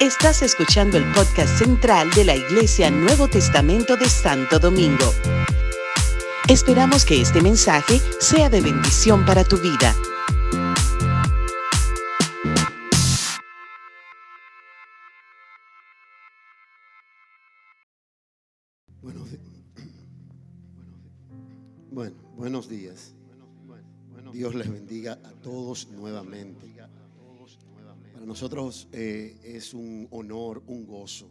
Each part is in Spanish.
Estás escuchando el podcast central de la Iglesia Nuevo Testamento de Santo Domingo. Esperamos que este mensaje sea de bendición para tu vida. Buenos, bueno, buenos días. Dios les bendiga a todos nuevamente. Para nosotros eh, es un honor, un gozo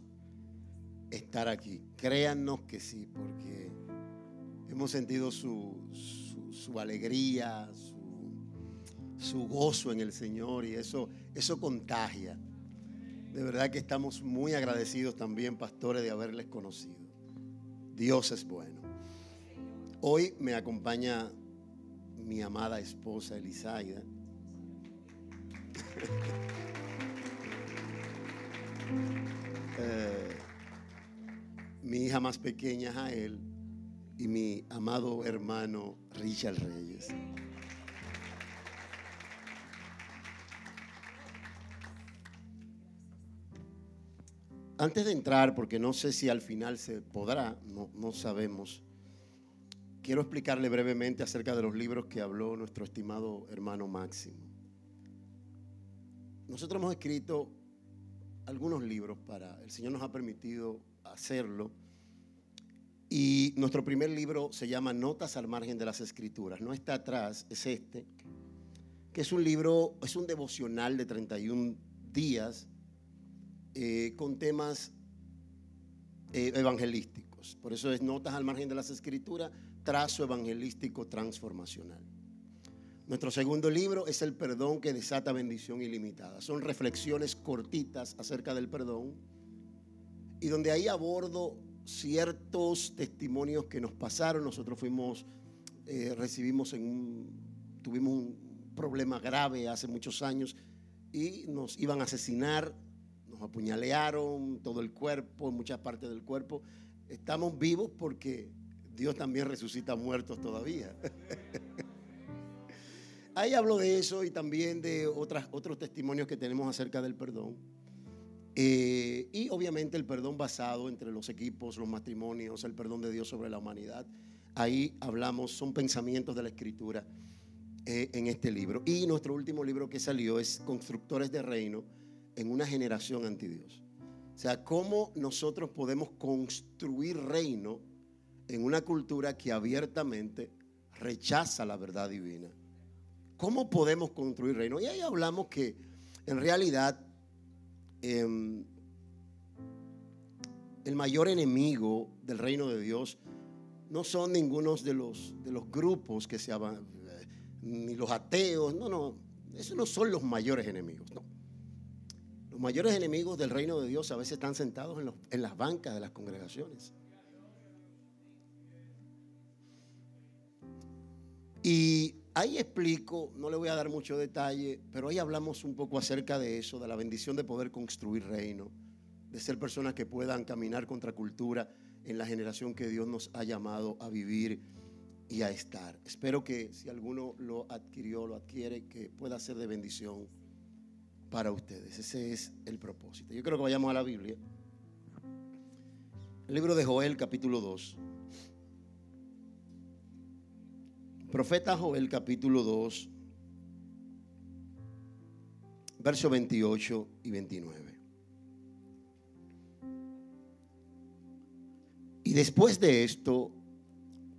estar aquí. Créannos que sí, porque hemos sentido su, alegría, su, su gozo en el Señor y eso, eso contagia. De verdad que estamos muy agradecidos también, pastores, de haberles conocido. Dios es bueno. Hoy me acompaña mi amada esposa Elisaida. Eh, mi hija más pequeña Jael y mi amado hermano Richard Reyes. Antes de entrar, porque no sé si al final se podrá, no, no sabemos, quiero explicarle brevemente acerca de los libros que habló nuestro estimado hermano Máximo. Nosotros hemos escrito algunos libros para, el Señor nos ha permitido hacerlo. Y nuestro primer libro se llama Notas al margen de las escrituras. No está atrás, es este, que es un libro, es un devocional de 31 días eh, con temas eh, evangelísticos. Por eso es Notas al margen de las escrituras, trazo evangelístico transformacional. Nuestro segundo libro es El perdón que desata bendición ilimitada. Son reflexiones cortitas acerca del perdón y donde ahí abordo ciertos testimonios que nos pasaron. Nosotros fuimos, eh, recibimos tuvimos un problema grave hace muchos años y nos iban a asesinar, nos apuñalearon todo el cuerpo, muchas partes del cuerpo. Estamos vivos porque Dios también resucita muertos todavía. Ahí hablo de eso y también de otras, otros testimonios que tenemos acerca del perdón. Eh, y obviamente el perdón basado entre los equipos, los matrimonios, el perdón de Dios sobre la humanidad. Ahí hablamos, son pensamientos de la escritura eh, en este libro. Y nuestro último libro que salió es Constructores de Reino en una generación anti Dios. O sea, cómo nosotros podemos construir reino en una cultura que abiertamente rechaza la verdad divina. ¿Cómo podemos construir reino? Y ahí hablamos que en realidad eh, el mayor enemigo del reino de Dios no son ninguno de los, de los grupos que se eh, ni los ateos, no, no, esos no son los mayores enemigos, no. Los mayores enemigos del reino de Dios a veces están sentados en, los- en las bancas de las congregaciones. Y ahí explico, no le voy a dar mucho detalle, pero ahí hablamos un poco acerca de eso, de la bendición de poder construir reino, de ser personas que puedan caminar contra cultura en la generación que Dios nos ha llamado a vivir y a estar. Espero que si alguno lo adquirió, lo adquiere, que pueda ser de bendición para ustedes. Ese es el propósito. Yo creo que vayamos a la Biblia. El libro de Joel capítulo 2. Profeta Joel capítulo 2, verso 28 y 29. Y después de esto,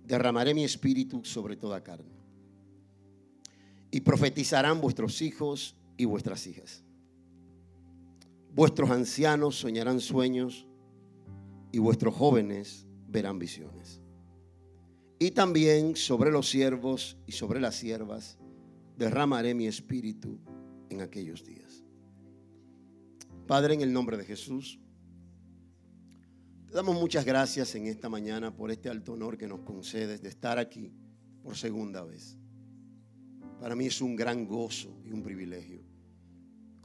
derramaré mi espíritu sobre toda carne. Y profetizarán vuestros hijos y vuestras hijas. Vuestros ancianos soñarán sueños y vuestros jóvenes verán visiones. Y también sobre los siervos y sobre las siervas derramaré mi espíritu en aquellos días. Padre, en el nombre de Jesús, te damos muchas gracias en esta mañana por este alto honor que nos concedes de estar aquí por segunda vez. Para mí es un gran gozo y un privilegio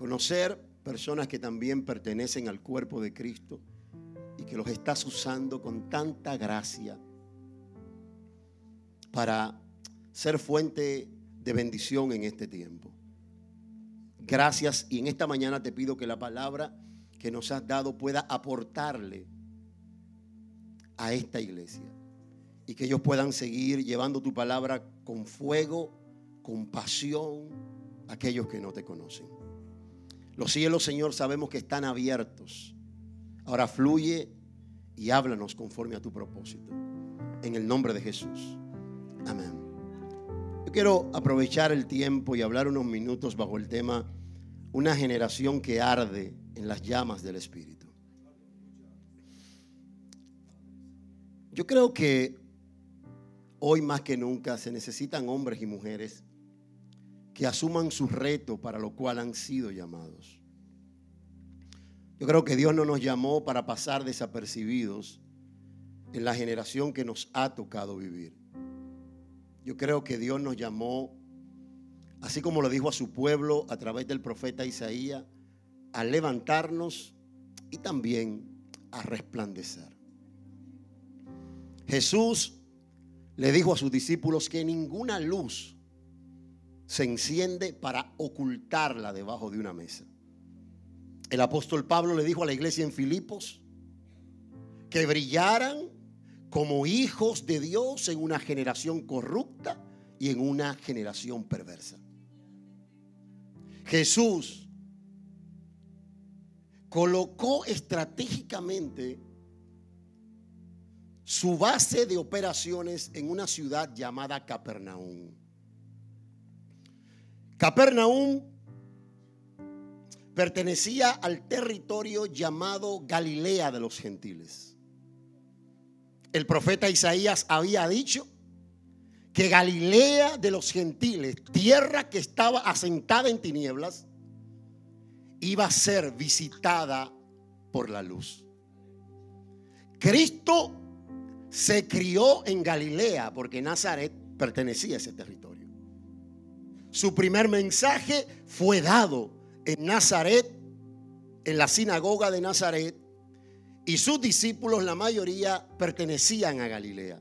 conocer personas que también pertenecen al cuerpo de Cristo y que los estás usando con tanta gracia para ser fuente de bendición en este tiempo. gracias y en esta mañana te pido que la palabra que nos has dado pueda aportarle a esta iglesia y que ellos puedan seguir llevando tu palabra con fuego, con pasión a aquellos que no te conocen. Los cielos, Señor, sabemos que están abiertos. Ahora fluye y háblanos conforme a tu propósito. En el nombre de Jesús. Amén. Yo quiero aprovechar el tiempo y hablar unos minutos bajo el tema una generación que arde en las llamas del Espíritu. Yo creo que hoy más que nunca se necesitan hombres y mujeres que asuman su reto para lo cual han sido llamados. Yo creo que Dios no nos llamó para pasar desapercibidos en la generación que nos ha tocado vivir. Yo creo que Dios nos llamó, así como lo dijo a su pueblo a través del profeta Isaías, a levantarnos y también a resplandecer. Jesús le dijo a sus discípulos que ninguna luz se enciende para ocultarla debajo de una mesa. El apóstol Pablo le dijo a la iglesia en Filipos que brillaran como hijos de Dios en una generación corrupta y en una generación perversa. Jesús colocó estratégicamente su base de operaciones en una ciudad llamada Capernaum. Capernaum pertenecía al territorio llamado Galilea de los gentiles. El profeta Isaías había dicho que Galilea de los gentiles, tierra que estaba asentada en tinieblas, iba a ser visitada por la luz. Cristo se crió en Galilea porque Nazaret pertenecía a ese territorio. Su primer mensaje fue dado en Nazaret, en la sinagoga de Nazaret, y sus discípulos, la mayoría, pertenecían a Galilea.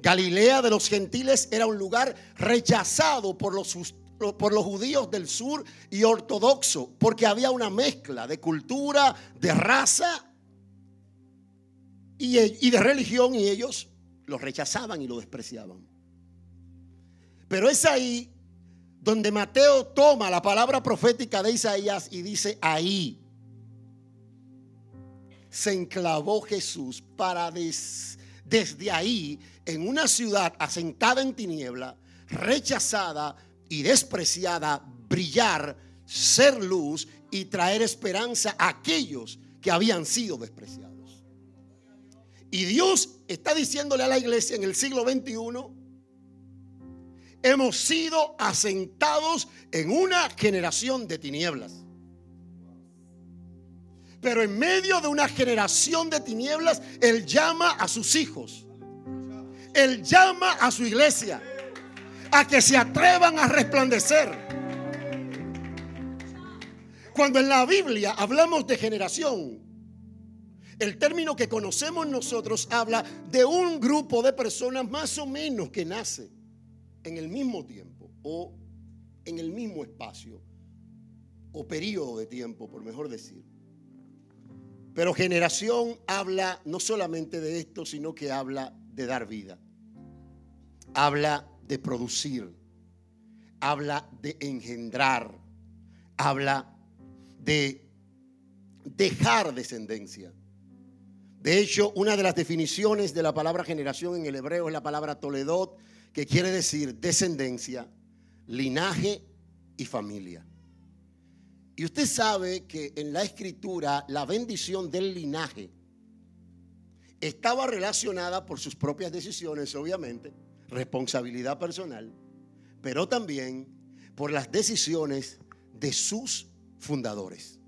Galilea de los gentiles era un lugar rechazado por los, por los judíos del sur y ortodoxo, porque había una mezcla de cultura, de raza y, y de religión, y ellos lo rechazaban y lo despreciaban. Pero es ahí donde Mateo toma la palabra profética de Isaías y dice ahí se enclavó Jesús para desde ahí, en una ciudad asentada en tiniebla, rechazada y despreciada, brillar, ser luz y traer esperanza a aquellos que habían sido despreciados. Y Dios está diciéndole a la iglesia en el siglo XXI, hemos sido asentados en una generación de tinieblas. Pero en medio de una generación de tinieblas, Él llama a sus hijos. Él llama a su iglesia a que se atrevan a resplandecer. Cuando en la Biblia hablamos de generación, el término que conocemos nosotros habla de un grupo de personas más o menos que nace en el mismo tiempo o en el mismo espacio o periodo de tiempo, por mejor decir. Pero generación habla no solamente de esto, sino que habla de dar vida. Habla de producir. Habla de engendrar. Habla de dejar descendencia. De hecho, una de las definiciones de la palabra generación en el hebreo es la palabra toledot, que quiere decir descendencia, linaje y familia. Y usted sabe que en la escritura la bendición del linaje estaba relacionada por sus propias decisiones, obviamente, responsabilidad personal, pero también por las decisiones de sus fundadores.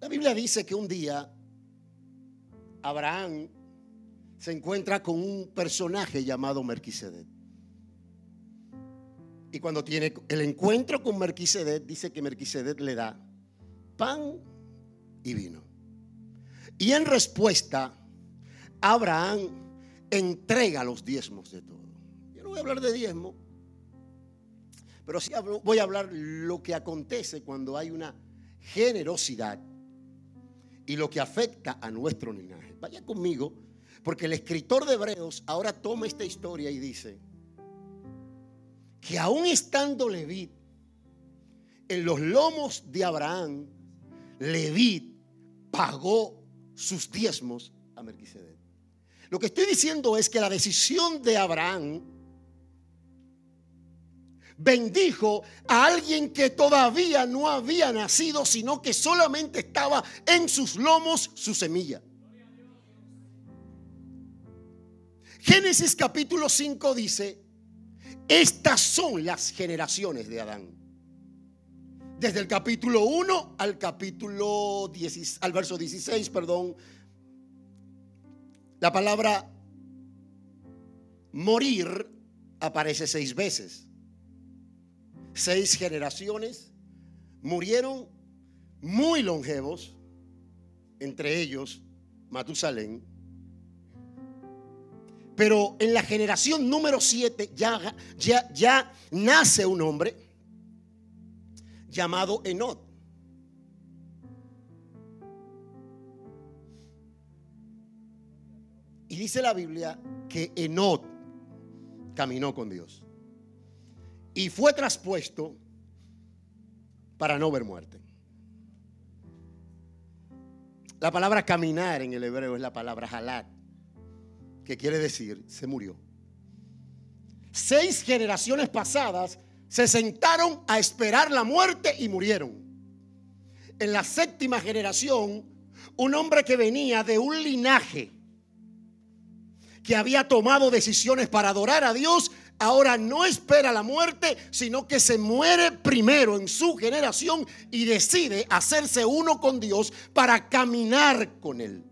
La Biblia dice que un día Abraham se encuentra con un personaje llamado Merquisedec. Y cuando tiene el encuentro con Merquisedec, dice que Merquisedec le da pan y vino. Y en respuesta, Abraham entrega los diezmos de todo. Yo no voy a hablar de diezmo, pero sí voy a hablar lo que acontece cuando hay una generosidad y lo que afecta a nuestro linaje. Vaya conmigo, porque el escritor de Hebreos ahora toma esta historia y dice que aún estando Leví en los lomos de Abraham, Leví pagó sus diezmos a Melquisedec. Lo que estoy diciendo es que la decisión de Abraham bendijo a alguien que todavía no había nacido, sino que solamente estaba en sus lomos su semilla. Génesis capítulo 5 dice, estas son las generaciones de Adán. Desde el capítulo 1 al capítulo 10, al verso 16, perdón, la palabra morir aparece seis veces seis generaciones, murieron muy longevos, entre ellos Matusalén. Pero en la generación número siete ya, ya, ya nace un hombre llamado Enot. Y dice la Biblia que Enot caminó con Dios y fue traspuesto para no ver muerte. La palabra caminar en el hebreo es la palabra halat, que quiere decir se murió. Seis generaciones pasadas se sentaron a esperar la muerte y murieron. En la séptima generación, un hombre que venía de un linaje que había tomado decisiones para adorar a Dios ahora no espera la muerte, sino que se muere primero en su generación y decide hacerse uno con Dios para caminar con Él.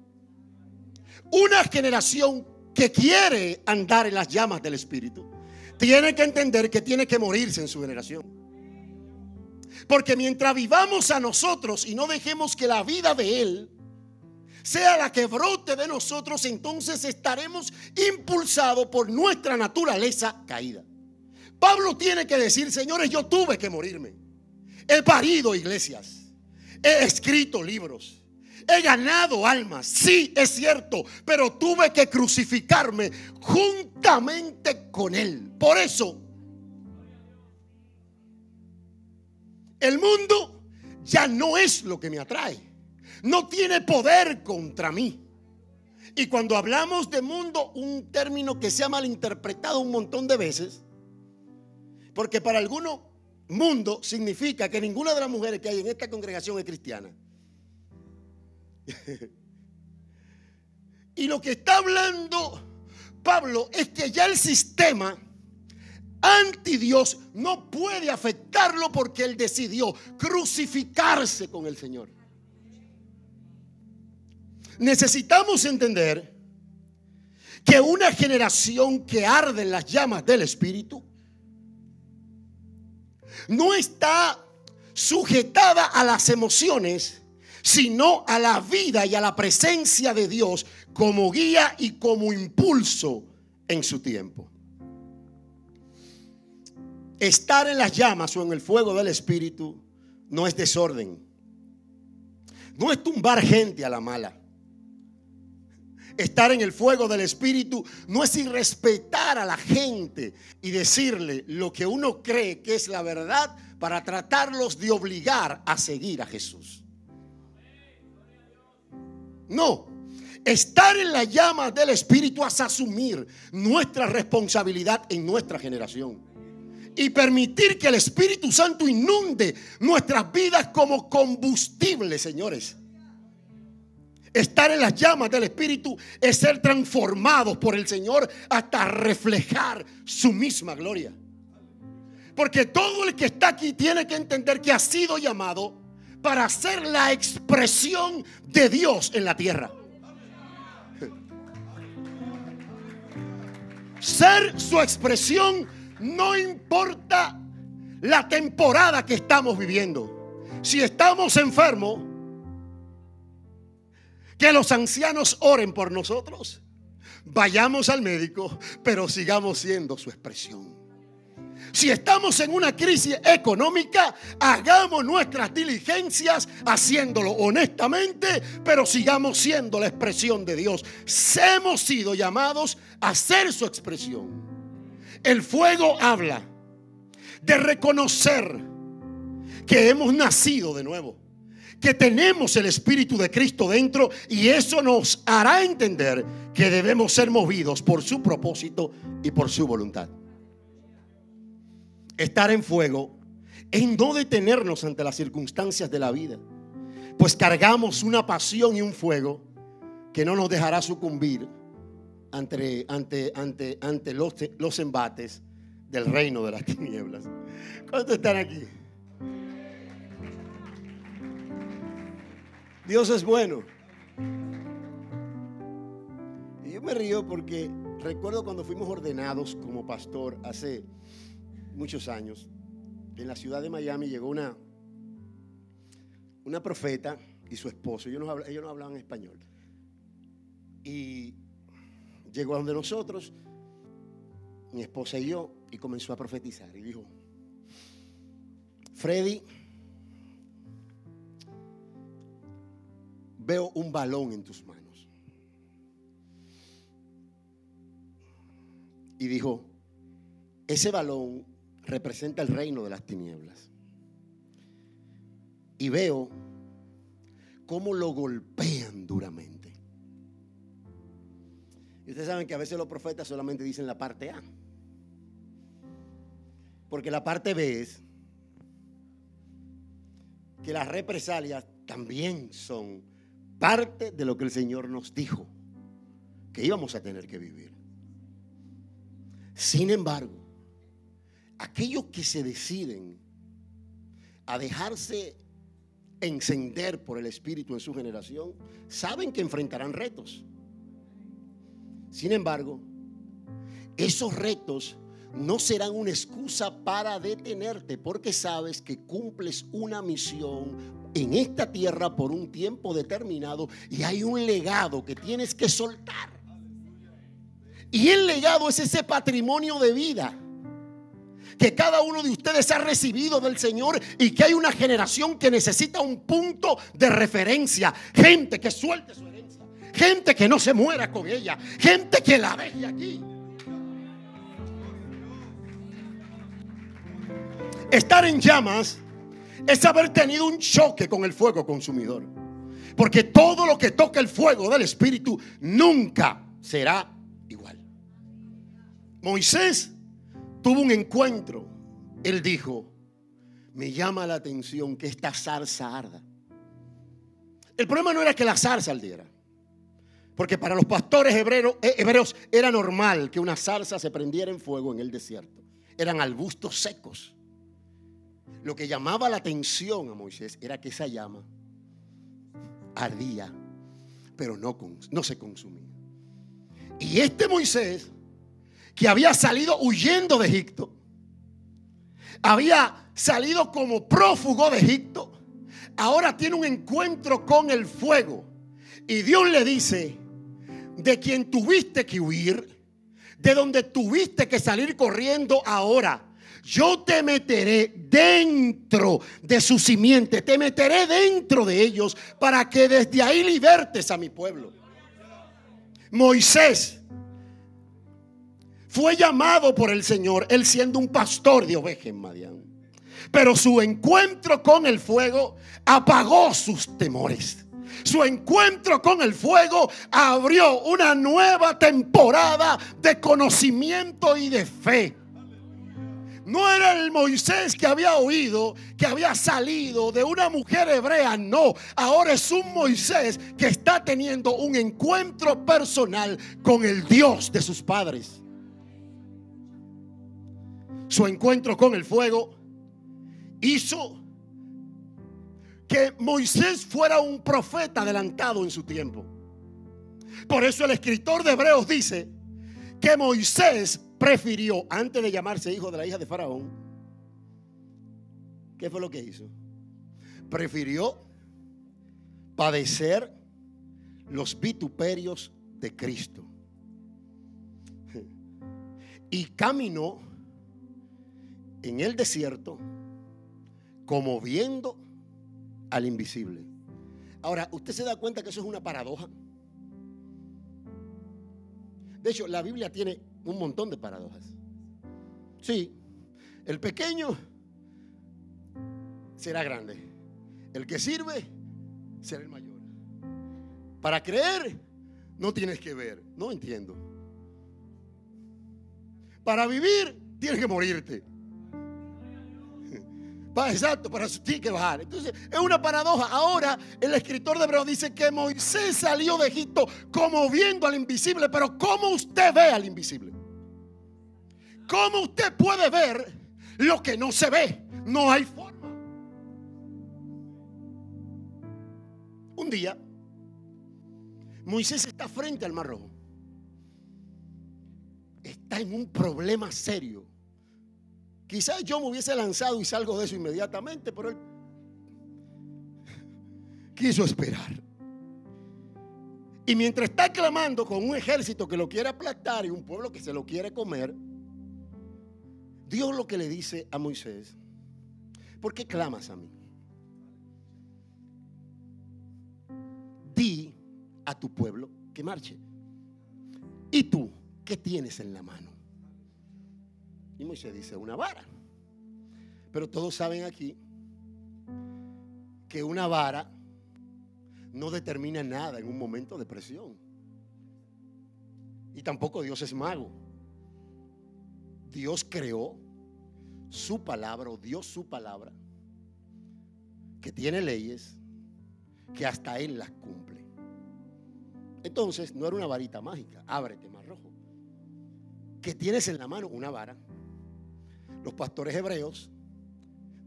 Una generación que quiere andar en las llamas del Espíritu, tiene que entender que tiene que morirse en su generación. Porque mientras vivamos a nosotros y no dejemos que la vida de Él sea la que brote de nosotros, entonces estaremos impulsados por nuestra naturaleza caída. Pablo tiene que decir, señores, yo tuve que morirme. He parido iglesias, he escrito libros, he ganado almas, sí, es cierto, pero tuve que crucificarme juntamente con él. Por eso, el mundo ya no es lo que me atrae no tiene poder contra mí. Y cuando hablamos de mundo, un término que se ha malinterpretado un montón de veces, porque para algunos mundo significa que ninguna de las mujeres que hay en esta congregación es cristiana. Y lo que está hablando Pablo es que ya el sistema anti Dios no puede afectarlo porque él decidió crucificarse con el Señor. Necesitamos entender que una generación que arde en las llamas del Espíritu no está sujetada a las emociones, sino a la vida y a la presencia de Dios como guía y como impulso en su tiempo. Estar en las llamas o en el fuego del Espíritu no es desorden. No es tumbar gente a la mala. Estar en el fuego del Espíritu no es irrespetar a la gente y decirle lo que uno cree que es la verdad para tratarlos de obligar a seguir a Jesús. No, estar en la llama del Espíritu es asumir nuestra responsabilidad en nuestra generación y permitir que el Espíritu Santo inunde nuestras vidas como combustible, señores. Estar en las llamas del Espíritu es ser transformados por el Señor hasta reflejar su misma gloria. Porque todo el que está aquí tiene que entender que ha sido llamado para ser la expresión de Dios en la tierra. Ser su expresión no importa la temporada que estamos viviendo. Si estamos enfermos, que los ancianos oren por nosotros. Vayamos al médico, pero sigamos siendo su expresión. Si estamos en una crisis económica, hagamos nuestras diligencias haciéndolo honestamente, pero sigamos siendo la expresión de Dios. Hemos sido llamados a ser su expresión. El fuego habla de reconocer que hemos nacido de nuevo, que tenemos el Espíritu de Cristo dentro y eso nos hará entender que debemos ser movidos por su propósito y por su voluntad estar en fuego es no detenernos ante las circunstancias de la vida, pues cargamos una pasión y un fuego que no nos dejará sucumbir ante, ante, ante, ante los, los embates del reino de las tinieblas. ¿Cuántos están aquí? Dios es bueno. Y yo me río porque recuerdo cuando fuimos ordenados como pastor hace muchos años, en la ciudad de Miami llegó una, una profeta y su esposo. Ellos no, ellos no hablaban español. Y llegó a donde nosotros, mi esposa y yo, y comenzó a profetizar. Y dijo, Freddy, veo un balón en tus manos. Y dijo, ese balón representa el reino de las tinieblas. Y veo cómo lo golpean duramente. Y ustedes saben que a veces los profetas solamente dicen la parte A. Porque la parte B es que las represalias también son parte de lo que el Señor nos dijo que íbamos a tener que vivir. Sin embargo, aquellos que se deciden a dejarse encender por el Espíritu en su generación, saben que enfrentarán retos. Sin embargo, esos retos no serán una excusa para detenerte porque sabes que cumples una misión en esta tierra por un tiempo determinado y hay un legado que tienes que soltar. Y el legado es ese patrimonio de vida que cada uno de ustedes ha recibido del Señor y que hay una generación que necesita un punto de referencia. Gente que suelte su herencia. Gente que no se muera con ella. Gente que la deje aquí. Estar en llamas es haber tenido un choque con el fuego consumidor. Porque todo lo que toca el fuego del Espíritu nunca será igual. Moisés tuvo un encuentro. Él dijo, me llama la atención que esta zarza arda. El problema no era que la zarza ardiera. Porque para los pastores hebreos, eh, hebreos era normal que una zarza se prendiera en fuego en el desierto. Eran arbustos secos. Lo que llamaba la atención a Moisés era que esa llama ardía, pero no se consumía. Y este Moisés que había salido huyendo de Egipto, había salido como prófugo de Egipto, ahora tiene un encuentro con el fuego. Y Dios le dice, de quien tuviste que huir, de donde tuviste que salir corriendo ahora, yo te meteré dentro de su simiente, te meteré dentro de ellos para que desde ahí libertes a mi pueblo. Moisés fue llamado por el Señor, él siendo un pastor de ovejas en Madián. Pero su encuentro con el fuego apagó sus temores. Su encuentro con el fuego abrió una nueva temporada de conocimiento y de fe. No era el Moisés que había oído, que había salido de una mujer hebrea, no. Ahora es un Moisés que está teniendo un encuentro personal con el Dios de sus padres su encuentro con el fuego, hizo que Moisés fuera un profeta adelantado en su tiempo. Por eso el escritor de Hebreos dice que Moisés prefirió, antes de llamarse hijo de la hija de Faraón, ¿qué fue lo que hizo? Prefirió padecer los vituperios de Cristo. Y caminó en el desierto como viendo al invisible. Ahora, ¿usted se da cuenta que eso es una paradoja? De hecho, la Biblia tiene un montón de paradojas. Sí, el pequeño será grande. El que sirve será el mayor. Para creer, no tienes que ver. No entiendo. Para vivir, tienes que morirte. Exacto, para eso que bajar. Entonces, es una paradoja. Ahora, el escritor de Hebreos dice que Moisés salió de Egipto como viendo al invisible. Pero, ¿cómo usted ve al invisible? ¿Cómo usted puede ver lo que no se ve? No hay forma. Un día, Moisés está frente al Mar Rojo. Está en un problema serio. Quizás yo me hubiese lanzado y salgo de eso inmediatamente, pero él quiso esperar. Y mientras está clamando con un ejército que lo quiere aplastar y un pueblo que se lo quiere comer, Dios lo que le dice a Moisés, ¿por qué clamas a mí? Di a tu pueblo que marche. ¿Y tú qué tienes en la mano? Y Moisés dice, una vara. Pero todos saben aquí que una vara no determina nada en un momento de presión. Y tampoco Dios es mago. Dios creó su palabra o Dios su palabra, que tiene leyes que hasta Él las cumple. Entonces, no era una varita mágica, ábrete más rojo. Que tienes en la mano una vara. Los pastores hebreos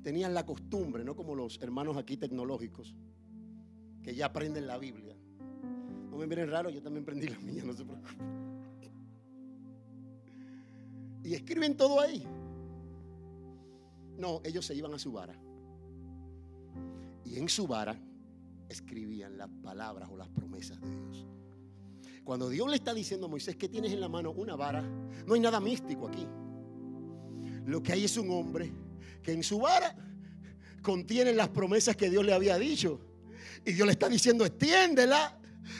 tenían la costumbre, no como los hermanos aquí tecnológicos, que ya aprenden la Biblia. No me miren raro, yo también aprendí la mía, no se preocupen. Y escriben todo ahí. No, ellos se iban a su vara. Y en su vara escribían las palabras o las promesas de Dios. Cuando Dios le está diciendo a Moisés que tienes en la mano una vara, no hay nada místico aquí. Lo que hay es un hombre que en su vara contiene las promesas que Dios le había dicho. Y Dios le está diciendo, extiéndela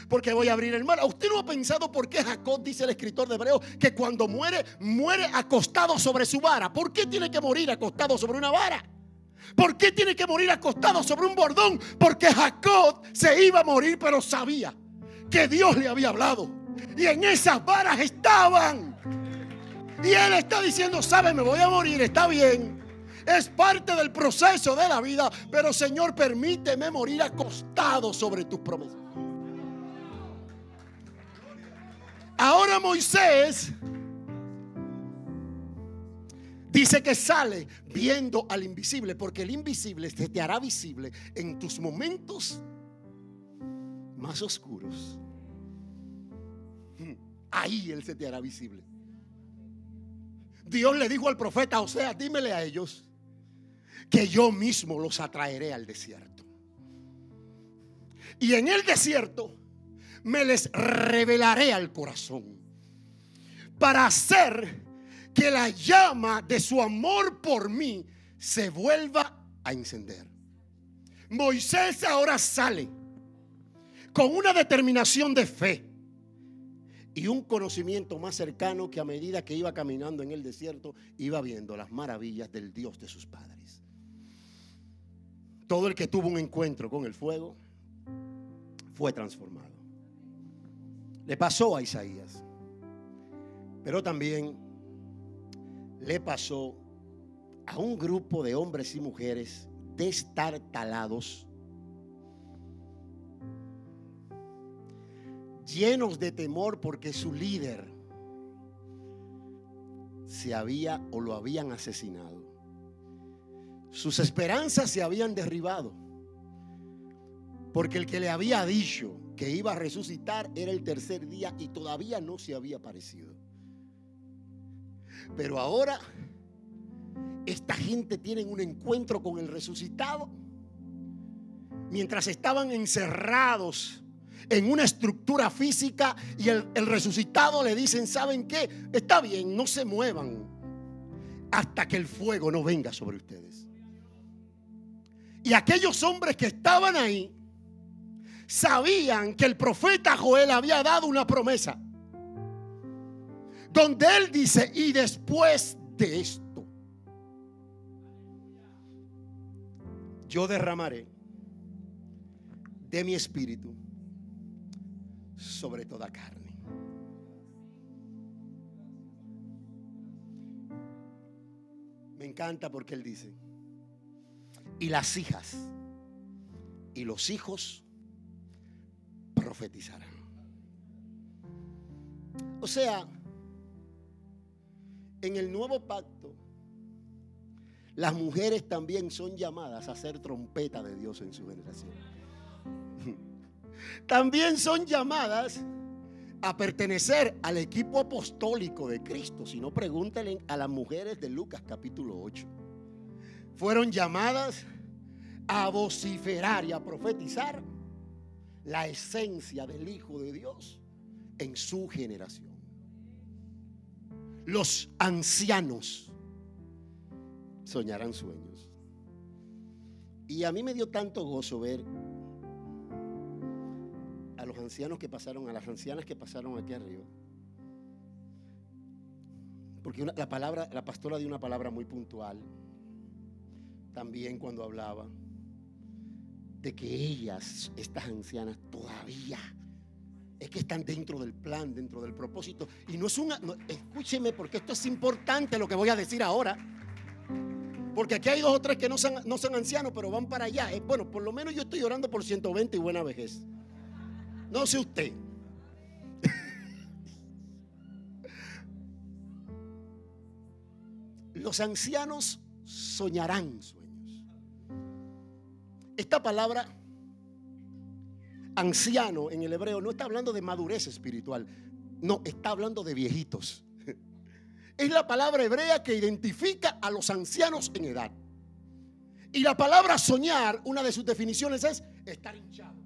porque voy a abrir el mar. ¿Usted no ha pensado por qué Jacob, dice el escritor de Hebreo, que cuando muere, muere acostado sobre su vara? ¿Por qué tiene que morir acostado sobre una vara? ¿Por qué tiene que morir acostado sobre un bordón? Porque Jacob se iba a morir, pero sabía que Dios le había hablado. Y en esas varas estaban. Y él está diciendo, sabe, me voy a morir, está bien. Es parte del proceso de la vida, pero Señor, permíteme morir acostado sobre tus promesas. Ahora Moisés dice que sale viendo al invisible, porque el invisible se te hará visible en tus momentos más oscuros. Ahí Él se te hará visible. Dios le dijo al profeta, o sea, dímele a ellos que yo mismo los atraeré al desierto. Y en el desierto me les revelaré al corazón para hacer que la llama de su amor por mí se vuelva a encender. Moisés ahora sale con una determinación de fe y un conocimiento más cercano que a medida que iba caminando en el desierto, iba viendo las maravillas del Dios de sus padres. Todo el que tuvo un encuentro con el fuego fue transformado. Le pasó a Isaías, pero también le pasó a un grupo de hombres y mujeres destartalados llenos de temor porque su líder se había o lo habían asesinado. Sus esperanzas se habían derribado. Porque el que le había dicho que iba a resucitar era el tercer día y todavía no se había aparecido. Pero ahora esta gente tiene un encuentro con el resucitado. Mientras estaban encerrados en una estructura física y el, resucitado le dicen, ¿saben qué? Está bien, no se muevan. hasta que el fuego no venga sobre ustedes. Y aquellos hombres que estaban ahí sabían que el profeta Joel había dado una promesa. Donde él dice, y después de esto, yo derramaré de mi espíritu sobre toda carne. Me encanta porque él dice, y las hijas y los hijos profetizarán. O sea, en el nuevo pacto, las mujeres también son llamadas a ser trompeta de Dios en su generación. También son llamadas a pertenecer al equipo apostólico de Cristo. Si no, pregúntenle a las mujeres de Lucas capítulo 8. Fueron llamadas a vociferar y a profetizar la esencia del Hijo de Dios en su generación. Los ancianos soñarán sueños. Y a mí me dio tanto gozo ver a los ancianos que pasaron, a las ancianas que pasaron aquí arriba. Porque la palabra, la pastora dio una palabra muy puntual. También cuando hablaba de que ellas, estas ancianas, todavía es que están dentro del plan, dentro del propósito. Y no es una, escúcheme porque esto es importante lo que voy a decir ahora. Porque aquí hay dos o tres que no son, no son ancianos, pero van para allá. Eh, bueno, por lo menos yo estoy orando por 120 y buena vejez. No sé usted. Los ancianos soñarán esta palabra anciano en el hebreo no está hablando de madurez espiritual, no, está hablando de viejitos. Es la palabra hebrea que identifica a los ancianos en edad. Y la palabra soñar, una de sus definiciones es estar hinchado.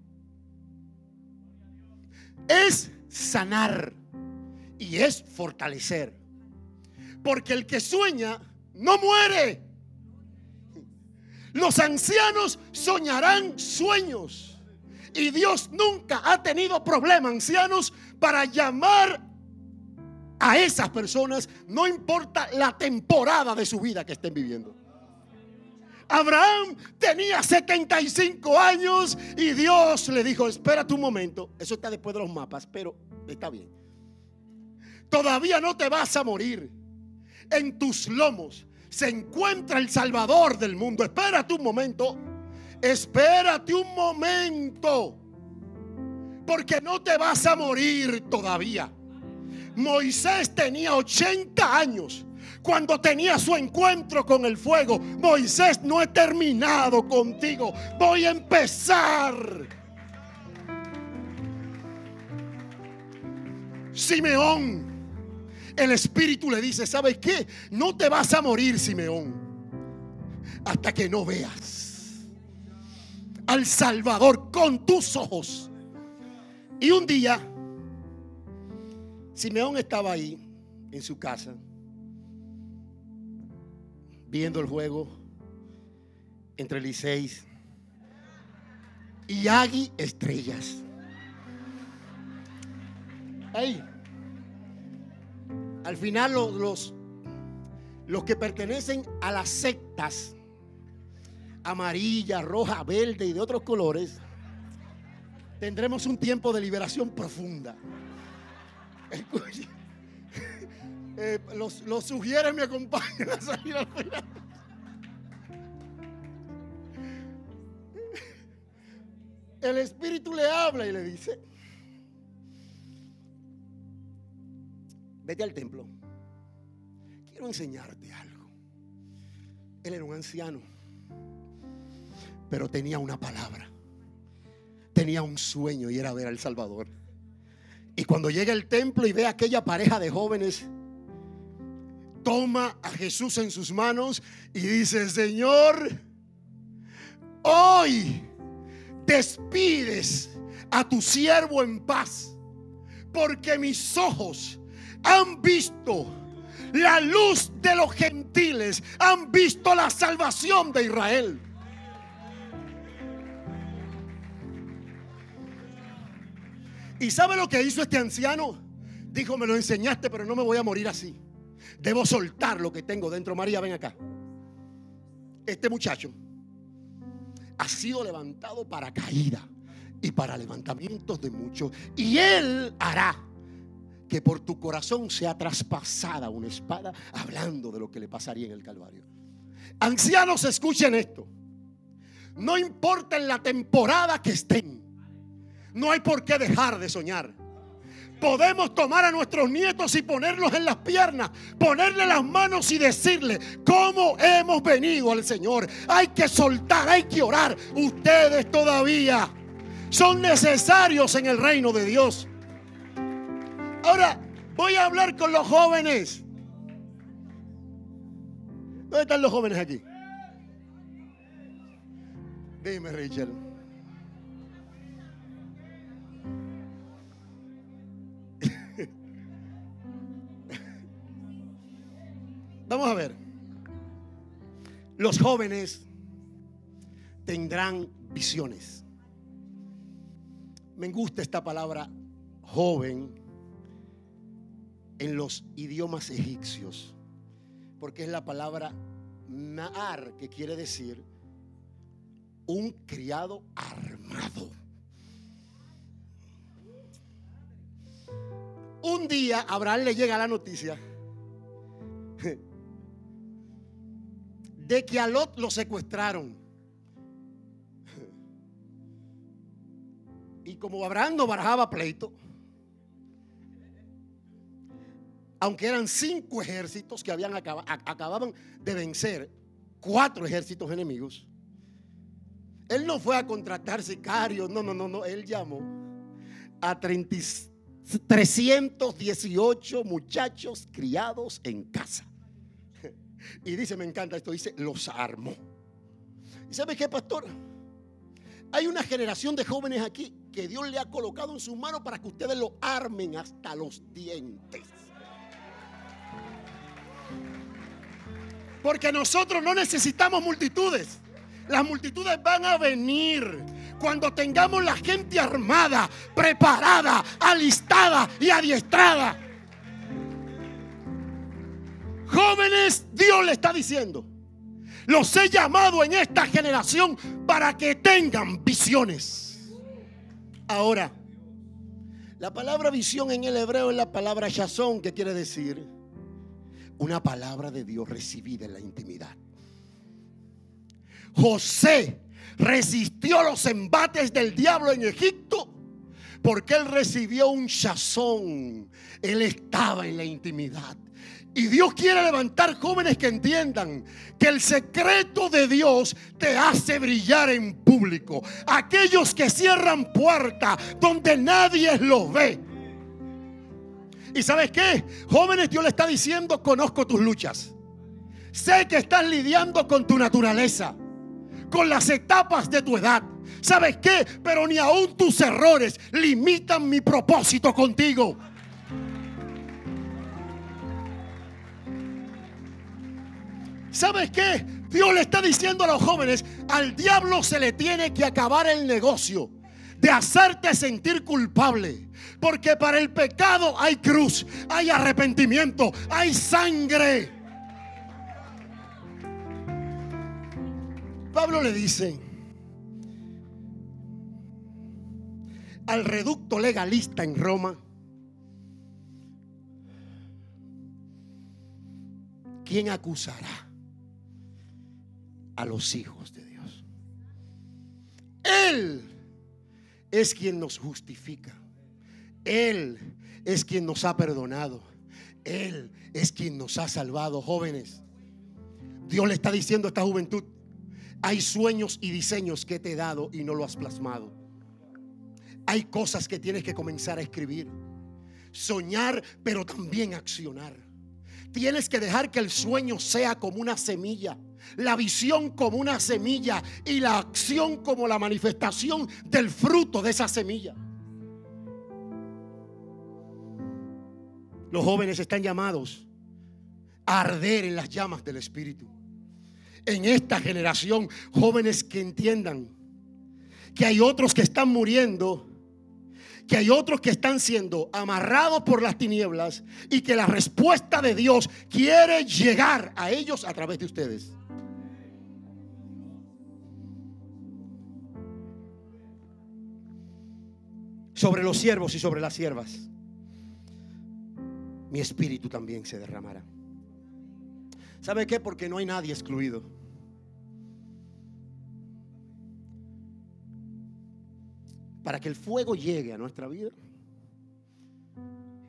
Es sanar y es fortalecer. Porque el que sueña no muere. Los ancianos soñarán sueños. Y Dios nunca ha tenido problema, ancianos, para llamar a esas personas, no importa la temporada de su vida que estén viviendo. Abraham tenía 75 años y Dios le dijo, espérate un momento, eso está después de los mapas, pero está bien. Todavía no te vas a morir. En tus lomos se encuentra el Salvador del mundo. Espérate un momento. Espérate un momento. Porque no te vas a morir todavía. Moisés tenía 80 años cuando tenía su encuentro con el fuego. Moisés, no he terminado contigo. Voy a empezar. Simeón el Espíritu le dice, ¿sabes qué? No te vas a morir, Simeón, hasta que no veas al Salvador con tus ojos. Y un día, Simeón estaba ahí en su casa, viendo el juego entre Liceis y Agui Estrellas. Ahí. Al final los, los, que pertenecen a las sectas amarilla, roja, verde y de otros colores, tendremos un tiempo de liberación profunda. Eh, los, los sugiere me acompañen a salir al final. El Espíritu le habla y le dice, vete al templo. Quiero enseñarte algo. Él era un anciano, pero tenía una palabra. Tenía un sueño y era ver al Salvador. Y cuando llega al templo y ve a aquella pareja de jóvenes, toma a Jesús en sus manos y dice, Señor, hoy despides a tu siervo en paz, porque mis ojos han visto La luz de los gentiles han visto la salvación de Israel. ¿Y sabe lo que hizo este anciano? Dijo, me lo enseñaste, pero no me voy a morir así. Debo soltar lo que tengo dentro. María, ven acá. Este muchacho ha sido levantado para caída y para levantamientos de muchos. Y Él hará que por tu corazón sea traspasada una espada, hablando de lo que le pasaría en el Calvario. Ancianos, escuchen esto. No importa en la temporada que estén, no hay por qué dejar de soñar. Podemos tomar a nuestros nietos y ponerlos en las piernas, ponerle las manos y decirle cómo hemos venido al Señor. Hay que soltar, hay que orar. Ustedes todavía son necesarios en el reino de Dios. Ahora voy a hablar con los jóvenes. ¿Dónde están los jóvenes aquí? Dime, Rachel. Vamos a ver. Los jóvenes tendrán visiones. Me gusta esta palabra joven en los idiomas egipcios, porque es la palabra Naar, que quiere decir un criado armado. Un día Abraham le llega la noticia de que a Lot lo secuestraron. Y como Abraham no barajaba pleito, aunque eran cinco ejércitos que habían acababan de vencer cuatro ejércitos enemigos, él no fue a contratar sicarios, no, no, no, no, él llamó a 318 muchachos criados en casa. Y dice, me encanta esto, dice, los armó. ¿Y sabe qué, pastor? Hay una generación de jóvenes aquí que Dios le ha colocado en sus manos para que ustedes lo armen hasta los dientes. Porque nosotros no necesitamos multitudes. Las multitudes van a venir cuando tengamos la gente armada, preparada, alistada y adiestrada. Jóvenes, Dios le está diciendo, los he llamado en esta generación para que tengan visiones. Ahora, la palabra visión en el hebreo es la palabra shazón, que quiere decir una palabra de Dios recibida en la intimidad. José resistió los embates del diablo en Egipto porque él recibió un shazón. Él estaba en la intimidad. Y Dios quiere levantar jóvenes que entiendan que el secreto de Dios te hace brillar en público. Aquellos que cierran puertas donde nadie los ve. ¿Y sabes qué? Jóvenes, Dios le está diciendo, conozco tus luchas. Sé que estás lidiando con tu naturaleza, con las etapas de tu edad. ¿Sabes qué? Pero ni aún tus errores limitan mi propósito contigo. ¿Sabes qué? Dios le está diciendo a los jóvenes, al diablo se le tiene que acabar el negocio de hacerte sentir culpable. Porque para el pecado hay cruz, hay arrepentimiento, hay sangre. Pablo le dice al reducto legalista en Roma, ¿quién acusará? a los hijos de Dios. Él es quien nos justifica. Él es quien nos ha perdonado. Él es quien nos ha salvado, jóvenes. Dios le está diciendo a esta juventud, hay sueños y diseños que te he dado y no lo has plasmado. Hay cosas que tienes que comenzar a escribir. Soñar, pero también accionar. Tienes que dejar que el sueño sea como una semilla la visión como una semilla y la acción como la manifestación del fruto de esa semilla. Los jóvenes están llamados a arder en las llamas del Espíritu. En esta generación, jóvenes que entiendan que hay otros que están muriendo que hay otros que están siendo amarrados por las tinieblas y que la respuesta de Dios quiere llegar a ellos a través de ustedes. Sobre los siervos y sobre las siervas, mi espíritu también se derramará. ¿Sabe qué? Porque no hay nadie excluido. Para que el fuego llegue a nuestra vida,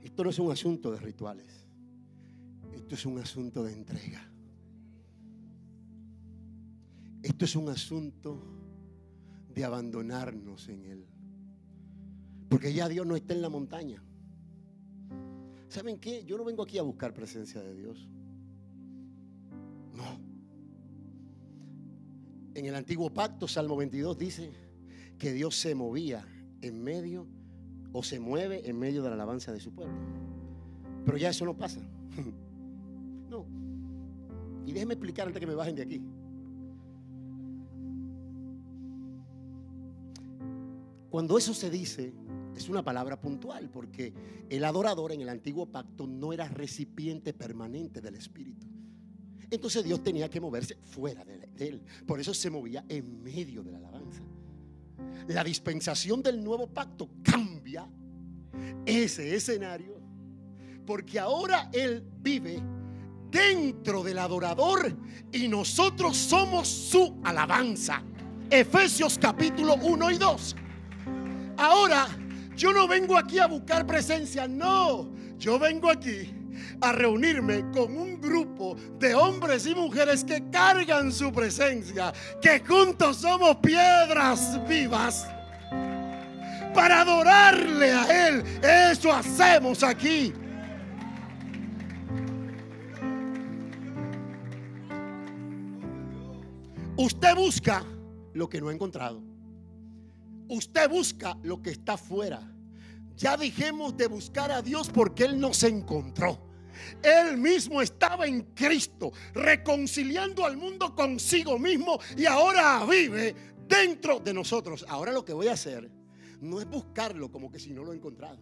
esto no es un asunto de rituales, esto es un asunto de entrega. Esto es un asunto de abandonarnos en Él. Porque ya Dios no está en la montaña. ¿Saben qué? Yo no vengo aquí a buscar presencia de Dios. No. En el antiguo pacto, Salmo 22 dice, que Dios se movía en medio o se mueve en medio de la alabanza de su pueblo. Pero ya eso no pasa. No. Y déjenme explicar antes que me bajen de aquí. Cuando eso se dice, es una palabra puntual, porque el adorador en el antiguo pacto no era recipiente permanente del Espíritu. Entonces Dios tenía que moverse fuera de él. Por eso se movía en medio de la alabanza la dispensación del nuevo pacto cambia ese escenario porque ahora Él vive dentro del adorador y nosotros somos su alabanza. Efesios capítulo 1 y 2. Ahora, yo no vengo aquí a buscar presencia, no, yo vengo aquí a reunirme con un grupo de hombres y mujeres que cargan su presencia, que juntos somos piedras vivas para adorarle a Él. Eso hacemos aquí. Usted busca lo que no ha encontrado. Usted busca lo que está fuera. Ya dijimos de buscar a Dios porque Él nos encontró. Él mismo estaba en Cristo, reconciliando al mundo consigo mismo y ahora vive dentro de nosotros. Ahora lo que voy a hacer no es buscarlo como que si no lo he encontrado.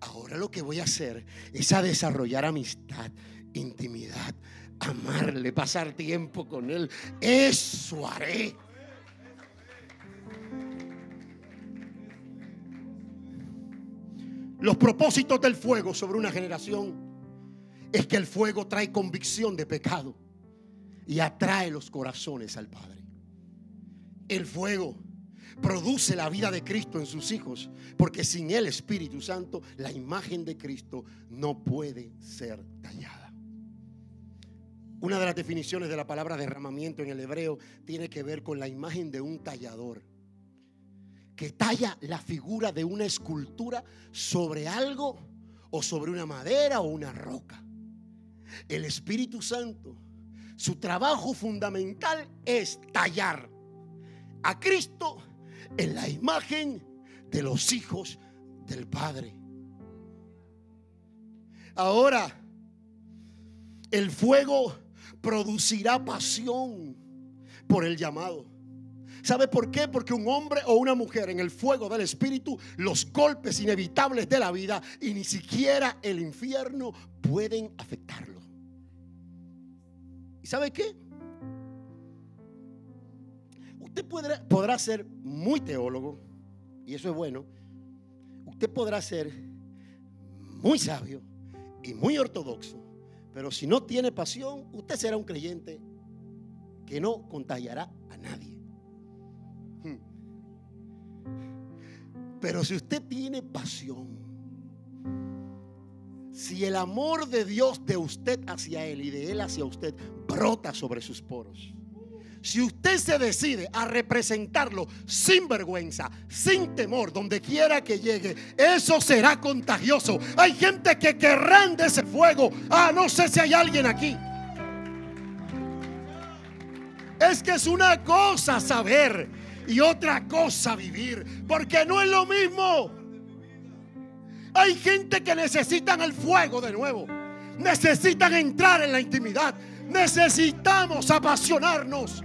Ahora lo que voy a hacer es a desarrollar amistad, intimidad, amarle, pasar tiempo con Él. Eso haré. Los propósitos del fuego sobre una generación es que el fuego trae convicción de pecado y atrae los corazones al Padre. El fuego produce la vida de Cristo en sus hijos, porque sin el Espíritu Santo la imagen de Cristo no puede ser tallada. Una de las definiciones de la palabra derramamiento en el hebreo tiene que ver con la imagen de un tallador que talla la figura de una escultura sobre algo o sobre una madera o una roca. El Espíritu Santo, su trabajo fundamental es tallar a Cristo en la imagen de los hijos del Padre. Ahora, el fuego producirá pasión por el llamado. ¿Sabe por qué? Porque un hombre o una mujer en el fuego del Espíritu, los golpes inevitables de la vida y ni siquiera el infierno pueden afectarlo. ¿Y sabe qué? Usted podrá, ser muy teólogo, y eso es bueno. Usted podrá ser muy sabio y muy ortodoxo, pero si no tiene pasión, usted será un creyente que no contagiará a nadie. Pero si usted tiene pasión, si el amor de Dios de usted hacia Él y de Él hacia usted brota sobre sus poros. Si usted se decide a representarlo sin vergüenza, sin temor, donde quiera que llegue, eso será contagioso. Hay gente que querrán de ese fuego. Ah, no sé si hay alguien aquí. Es que es una cosa saber y otra cosa vivir, porque no es lo mismo. Hay gente que necesitan el fuego de nuevo. necesitan entrar en la intimidad. Necesitamos apasionarnos.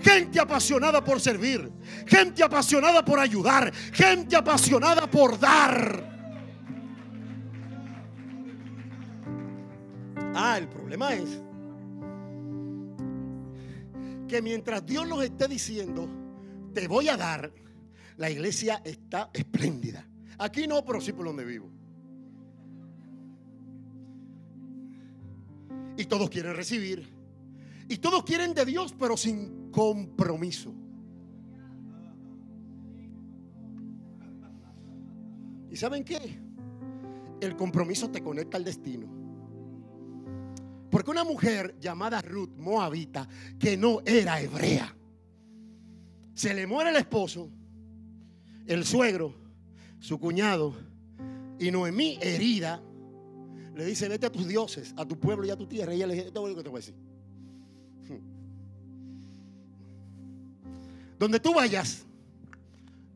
Gente apasionada por servir. Gente apasionada por ayudar. Gente apasionada por dar. Ah, el problema es que mientras Dios nos esté diciendo, te voy a dar, la iglesia está espléndida. Aquí no, pero sí por donde vivo. Y todos quieren recibir. Y todos quieren de Dios, pero sin compromiso. ¿Y saben qué? El compromiso te conecta al destino. Porque una mujer llamada Ruth, moabita, que no era hebrea, se le muere el esposo, el suegro, su cuñado, y Noemí herida, le dice, vete a tus dioses, a tu pueblo y a tu tierra. Y ella le dice, es lo que te voy a decir. Donde tú vayas,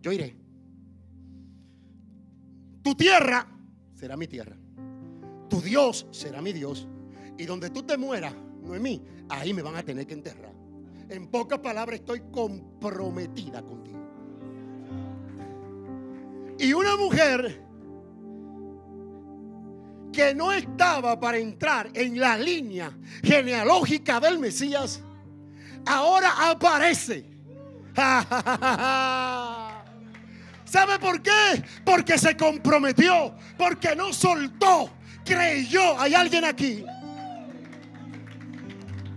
yo iré. Tu tierra será mi tierra. Tu Dios será mi Dios. Y donde tú te mueras, Noemí, ahí me van a tener que enterrar. En pocas palabras, estoy comprometida contigo. Y una mujer que no estaba para entrar en la línea genealógica del Mesías, ahora aparece. ¿Sabe por qué? Porque se comprometió, porque no soltó, creyó. Hay alguien aquí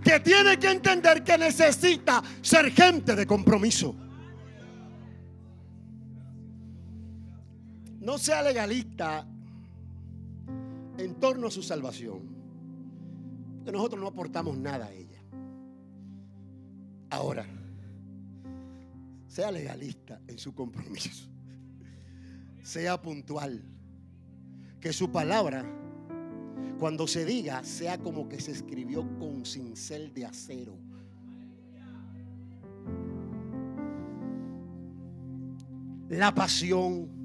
que tiene que entender que necesita ser gente de compromiso. No sea legalista en torno a su salvación. Que nosotros no aportamos nada a ella. Ahora, sea legalista en su compromiso. Sea puntual. Que su palabra, cuando se diga, sea como que se escribió con cincel de acero. La pasión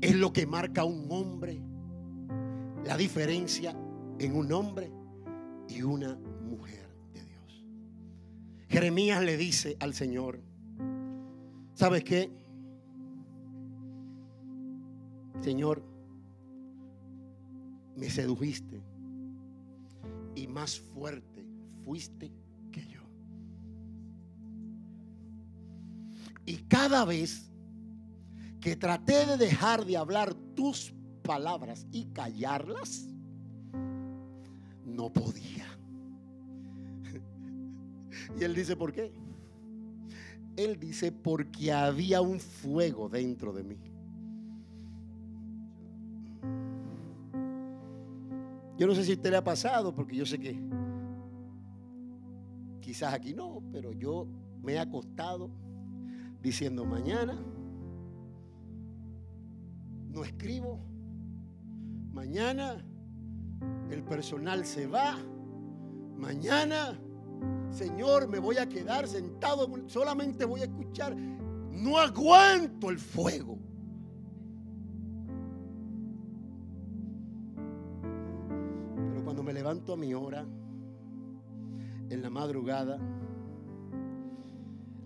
es lo que marca un hombre la diferencia en un hombre y una mujer de Dios. Jeremías le dice al Señor, ¿sabes qué? Señor, me sedujiste y más fuerte fuiste que yo. Y cada vez que traté de dejar de hablar tus palabras y callarlas, no podía. Y él dice, ¿por qué? Él dice, porque había un fuego dentro de mí. Yo no sé si a usted le ha pasado, porque yo sé que quizás aquí no, pero yo me he acostado diciendo mañana no escribo, Mañana el personal se va. Mañana, Señor, me voy a quedar sentado, solamente voy a escuchar. No aguanto el fuego. Pero cuando me levanto a mi hora, en la madrugada,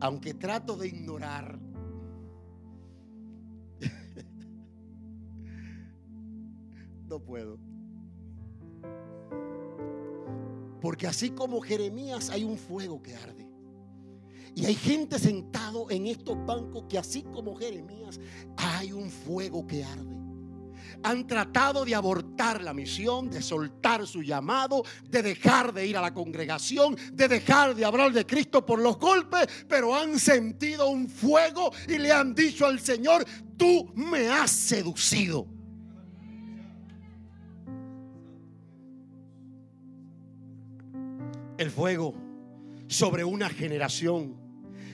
aunque trato de ignorar puedo. Porque así como Jeremías hay un fuego que arde. Y hay gente sentado en estos bancos que así como Jeremías hay un fuego que arde. Han tratado de abortar la misión, de soltar su llamado, de dejar de ir a la congregación, de dejar de hablar de Cristo por los golpes, pero han sentido un fuego y le han dicho al Señor, tú me has seducido. El fuego sobre una generación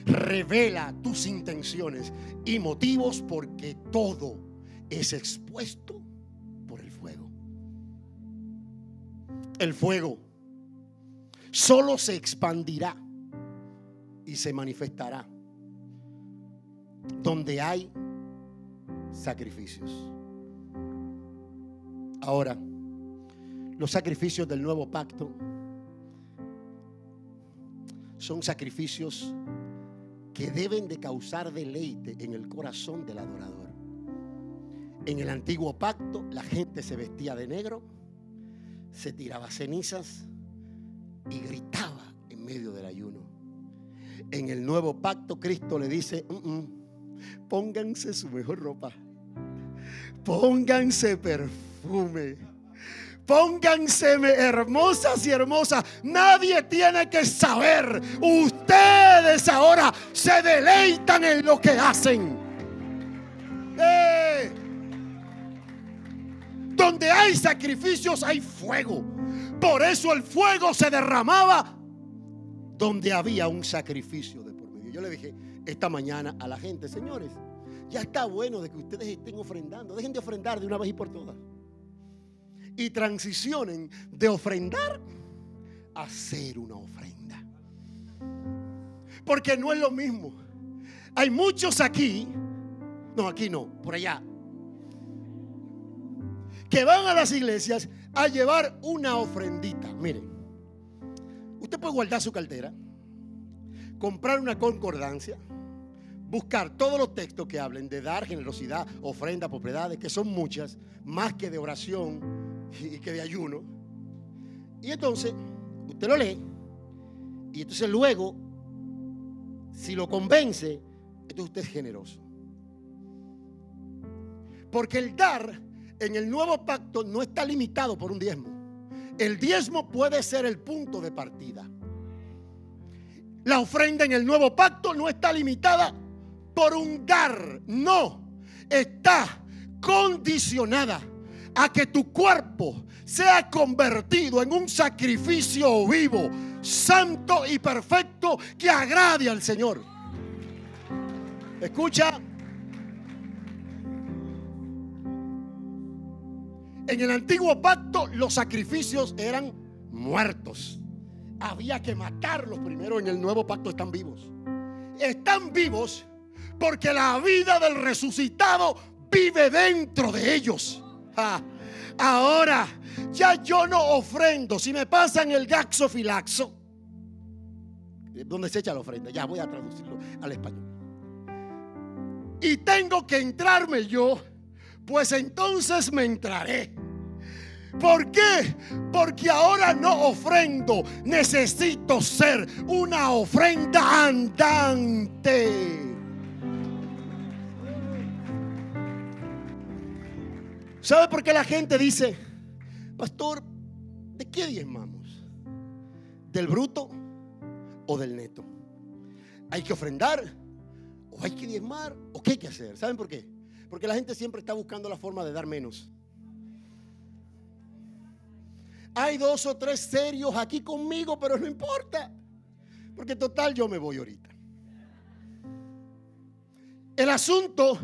revela tus intenciones y motivos porque todo es expuesto por el fuego. El fuego solo se expandirá y se manifestará donde hay sacrificios. Ahora, Los sacrificios del nuevo pacto son sacrificios que deben de causar deleite en el corazón del adorador. En el antiguo pacto la gente se vestía de negro, se tiraba cenizas y gritaba en medio del ayuno. En el nuevo pacto Cristo le dice, "Mm, mm, pónganse su mejor ropa, pónganse perfume, pónganse hermosas y hermosas. Nadie tiene que saber. Ustedes ahora se deleitan en lo que hacen. ¡Eh! Donde hay sacrificios hay fuego. Por eso el fuego se derramaba donde había un sacrificio de por medio. Yo le dije esta mañana a la gente, señores, ya está bueno de que ustedes estén ofrendando. Dejen de ofrendar de una vez y por todas. Y transicionen de ofrendar a hacer una ofrenda. Porque no es lo mismo. Hay muchos aquí, no, aquí no, por allá, que van a las iglesias a llevar una ofrendita. Miren, usted puede guardar su cartera, comprar una concordancia, buscar todos los textos que hablen de dar generosidad, ofrenda, propiedades, que son muchas, más que de oración y que de ayuno. Y entonces, usted lo lee, y entonces luego, si lo convence, entonces usted es generoso. Porque el dar en el nuevo pacto no está limitado por un diezmo. El diezmo puede ser el punto de partida. La ofrenda en el nuevo pacto no está limitada por un dar, no, está condicionada a que tu cuerpo sea convertido en un sacrificio vivo, santo y perfecto que agrade al Señor. Escucha. En el antiguo pacto los sacrificios eran muertos. Había que matarlos primero. En el nuevo pacto están vivos. Están vivos porque la vida del resucitado vive dentro de ellos. Ah, ahora ya yo no ofrendo. Si me pasan el gaxofilaxo, ¿dónde se echa la ofrenda? Ya voy a traducirlo al español. Y tengo que entrarme yo, pues entonces me entraré. ¿Por qué? Porque ahora no ofrendo. Necesito ser una ofrenda andante. ¿Sabe por qué la gente dice, pastor, ¿de qué diezmamos? ¿Del bruto o del neto? ¿Hay que ofrendar? ¿O hay que diezmar? ¿O qué hay que hacer? ¿Saben por qué? Porque la gente siempre está buscando la forma de dar menos. Hay dos o tres serios aquí conmigo, pero no importa. Porque total yo me voy ahorita. El asunto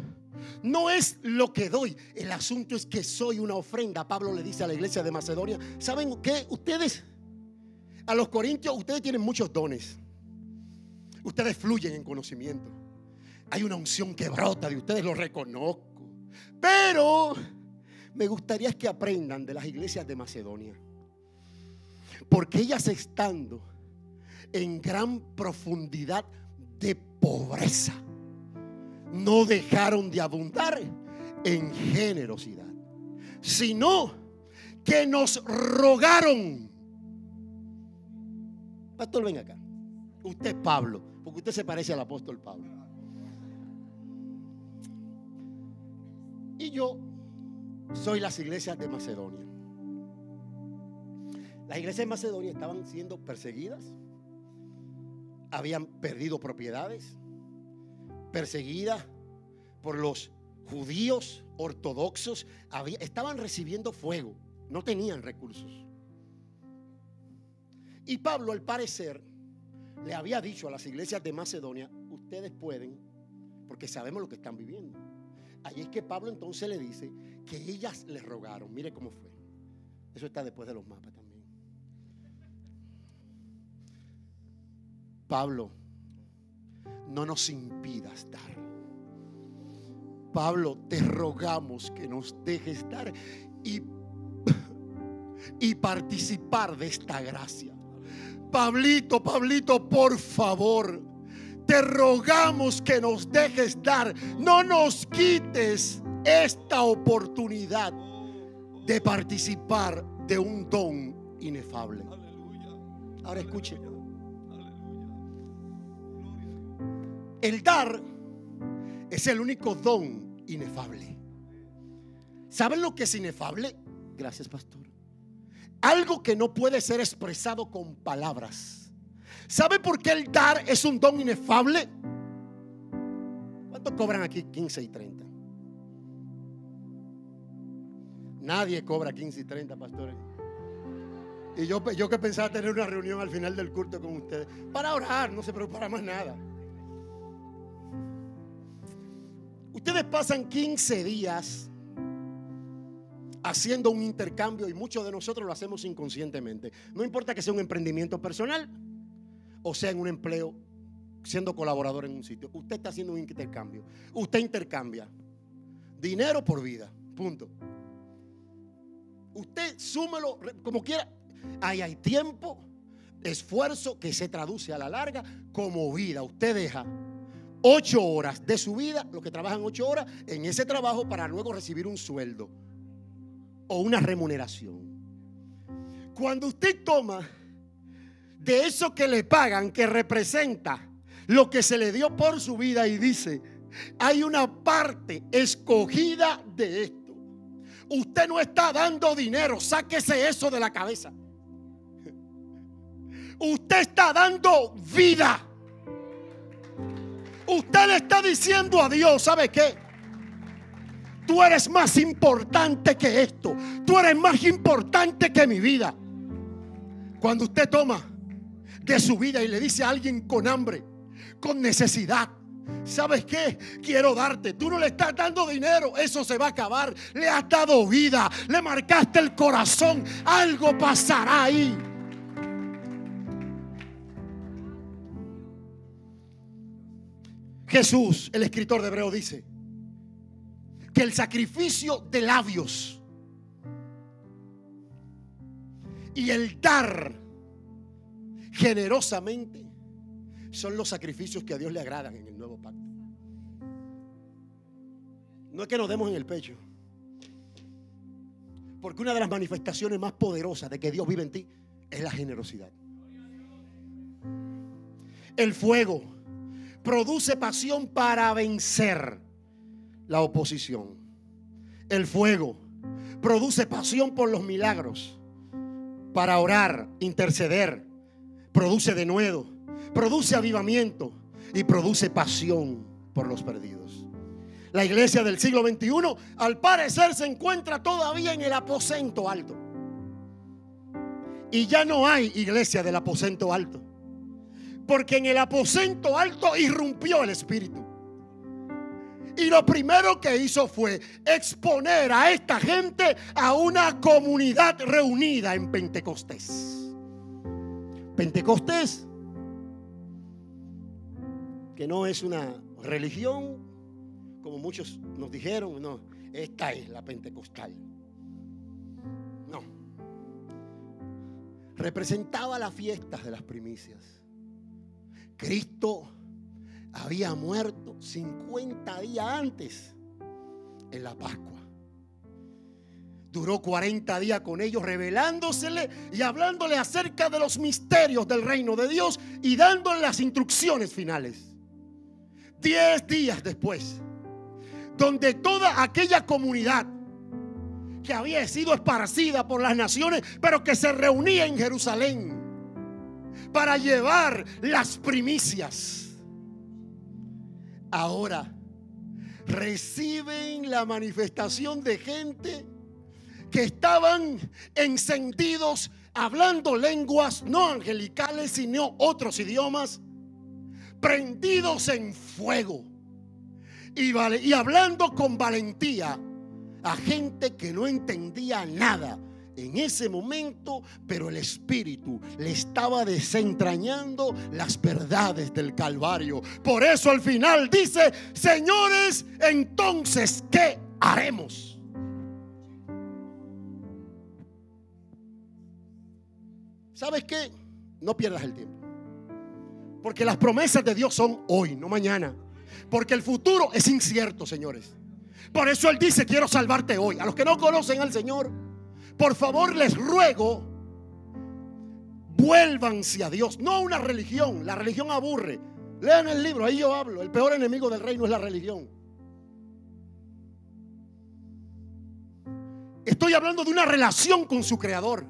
no es lo que doy. El asunto es que soy una ofrenda. Pablo le dice a la iglesia de Macedonia, ¿saben qué? Ustedes, a los corintios, ustedes tienen muchos dones. Ustedes fluyen en conocimiento. Hay una unción que brota de ustedes, lo reconozco. Pero me gustaría que aprendan de las iglesias de Macedonia. Porque ellas estando en gran profundidad de pobreza, no dejaron de abundar en generosidad, sino que nos rogaron. Pastor, ven acá. Usted es Pablo, porque usted se parece al apóstol Pablo. Y yo soy las iglesias de Macedonia. Las iglesias de Macedonia estaban siendo perseguidas, habían perdido propiedades, perseguidas por los judíos ortodoxos, estaban recibiendo fuego, no tenían recursos. Y Pablo, al parecer, le había dicho a las iglesias de Macedonia, ustedes pueden, porque sabemos lo que están viviendo. Ahí es que Pablo entonces le dice que ellas le rogaron, mire cómo fue. Eso está después de los mapas también. Pablo, no nos impidas dar. Pablo, te rogamos que nos dejes dar. Y y participar de esta gracia. Pablito, Pablito, por favor, te rogamos que nos dejes dar, no nos quites esta oportunidad de participar de un don inefable. Ahora escuche. El dar es el único don inefable. ¿Saben lo que es inefable? Gracias, pastor. Algo que no puede ser expresado con palabras. ¿Sabe por qué el dar es un don inefable? ¿Cuánto cobran aquí 15 y 30? Nadie cobra 15 y 30, pastores. Y yo, yo que pensaba tener una reunión al final del culto con ustedes. Para orar, no se preocupa más nada. Ustedes pasan 15 días haciendo un intercambio y muchos de nosotros lo hacemos inconscientemente. No importa que sea un emprendimiento personal o sea en un empleo, siendo colaborador en un sitio. Usted está haciendo un intercambio. Usted intercambia dinero por vida. Punto. Usted súmelo como quiera. Ahí hay tiempo, esfuerzo que se traduce a la larga como vida. Usted deja ocho horas de su vida, los que trabajan ocho horas, en ese trabajo para luego recibir un sueldo o una remuneración. Cuando usted toma de eso que le pagan, que representa lo que se le dio por su vida y dice, hay una parte escogida de esto. Usted no está dando dinero, sáquese eso de la cabeza. Usted está dando vida. Usted le está diciendo a Dios, ¿sabe qué? Tú eres más importante que esto. Tú eres más importante que mi vida. Cuando usted toma de su vida y le dice a alguien con hambre, con necesidad, ¿Sabes qué? Quiero darte. Tú no le estás dando dinero. Eso se va a acabar. Le has dado vida. Le marcaste el corazón. Algo pasará ahí. Jesús, el escritor de Hebreo, dice que el sacrificio de labios y el dar generosamente son los sacrificios que a Dios le agradan en el nuevo pacto. No es que nos demos en el pecho. Porque una de las manifestaciones más poderosas de que Dios vive en ti es la generosidad. El fuego produce pasión para vencer la oposición. El fuego produce pasión por los milagros, para orar, interceder, produce de nuevo, produce avivamiento y produce pasión por los perdidos. La iglesia del siglo XXI al parecer se encuentra todavía en el aposento alto. Y ya no hay iglesia del aposento alto. Porque en el aposento alto irrumpió el Espíritu. Y lo primero que hizo fue exponer a esta gente a una comunidad reunida en Pentecostés. Pentecostés, que no es una religión, como muchos nos dijeron, no, esta es la pentecostal. No. Representaba las fiestas de las primicias. Cristo había muerto 50 días antes en la Pascua. Duró 40 días con ellos revelándosele y hablándole acerca de los misterios del reino de Dios y dándole las instrucciones finales. Diez días después, donde toda aquella comunidad que había sido esparcida por las naciones, pero que se reunía en Jerusalén para llevar las primicias. Ahora reciben la manifestación de gente que estaban encendidos hablando lenguas no angelicales, sino otros idiomas, prendidos en fuego. Y, y hablando con valentía a gente que no entendía nada en ese momento, pero el Espíritu le estaba desentrañando las verdades del Calvario. Por eso al final dice, señores, entonces, ¿qué haremos? ¿sabes qué? No pierdas el tiempo. Porque las promesas de Dios son hoy, no mañana. Porque el futuro es incierto, señores. Por eso Él dice, quiero salvarte hoy. A los que no conocen al Señor, por favor les ruego, vuélvanse a Dios. No a una religión. La religión aburre. Lean el libro, ahí yo hablo. El peor enemigo del reino es la religión. Estoy hablando de una relación con su creador.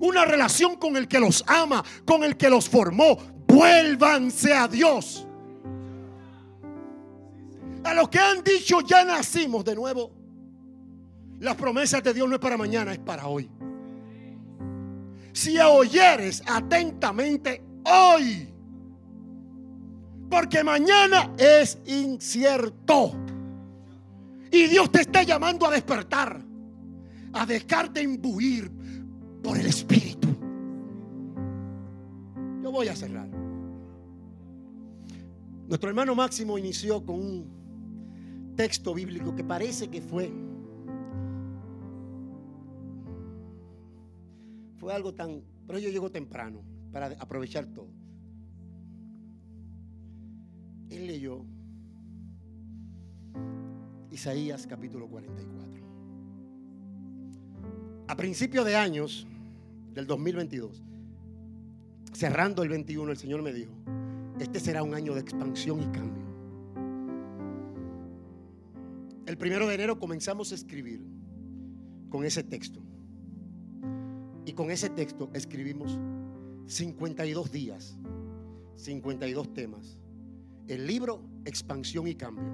Una relación con el que los ama, con el que los formó. Vuélvanse a Dios. A los que han dicho ya nacimos de nuevo. Las promesas de Dios no es para mañana, es para hoy. Si oyeres atentamente hoy, porque mañana es incierto. Y Dios te está llamando a despertar, a dejar de imbuir por el Espíritu. Yo voy a cerrar. Nuestro hermano Máximo inició con un texto bíblico que parece que fue fue algo tan, pero yo llego temprano para aprovechar todo. Él leyó Isaías capítulo 44. A principios de años del 2022, cerrando el 21, el Señor me dijo, este será un año de expansión y cambio. El primero de enero comenzamos a escribir con ese texto. Y con ese texto escribimos 52 días, 52 temas. El libro Expansión y Cambio.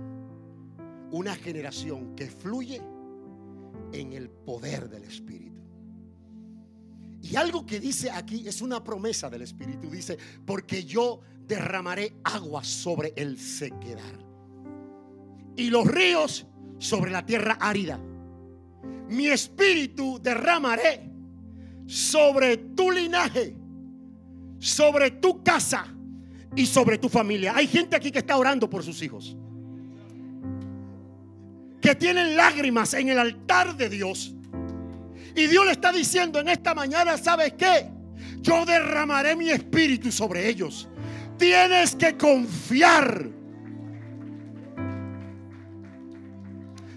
Una generación que fluye en el poder del Espíritu. Y algo que dice aquí es una promesa del Espíritu. Dice, porque yo derramaré agua sobre el sequedar. Y los ríos sobre la tierra árida. Mi espíritu derramaré sobre tu linaje, sobre tu casa y sobre tu familia. Hay gente aquí que está orando por sus hijos. Que tienen lágrimas en el altar de Dios. Y Dios le está diciendo en esta mañana, ¿sabes qué? Yo derramaré mi espíritu sobre ellos. Tienes que confiar.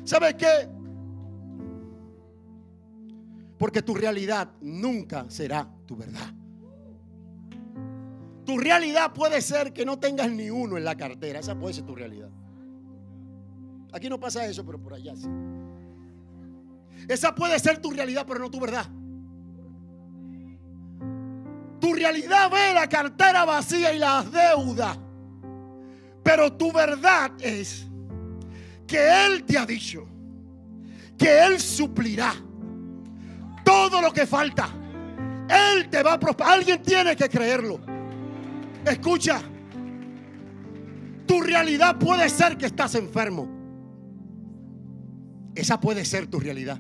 ¿Sabes qué? Porque tu realidad nunca será tu verdad. Tu realidad puede ser que no tengas ni uno en la cartera. Esa puede ser tu realidad. Aquí no pasa eso, pero por allá sí. Esa puede ser tu realidad, pero no tu verdad. Tu realidad ve la cartera vacía y las deudas. Pero tu verdad es que Él te ha dicho que Él suplirá todo lo que falta. Él te va a prosperar. Alguien tiene que creerlo. Escucha. Tu realidad puede ser que estás enfermo. Esa puede ser tu realidad.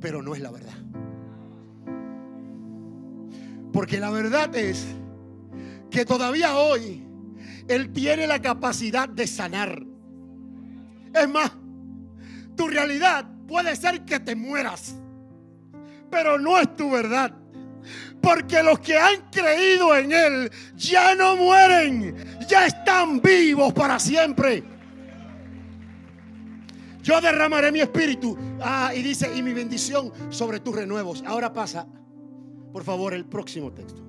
Pero no es la verdad. Porque la verdad es que todavía hoy Él tiene la capacidad de sanar. Es más, tu realidad puede ser que te mueras pero no es tu verdad. Porque los que han creído en Él ya no mueren, ya están vivos para siempre. Yo derramaré mi espíritu. Ah, y dice, y mi bendición sobre tus renuevos. Ahora pasa, por favor, el próximo texto.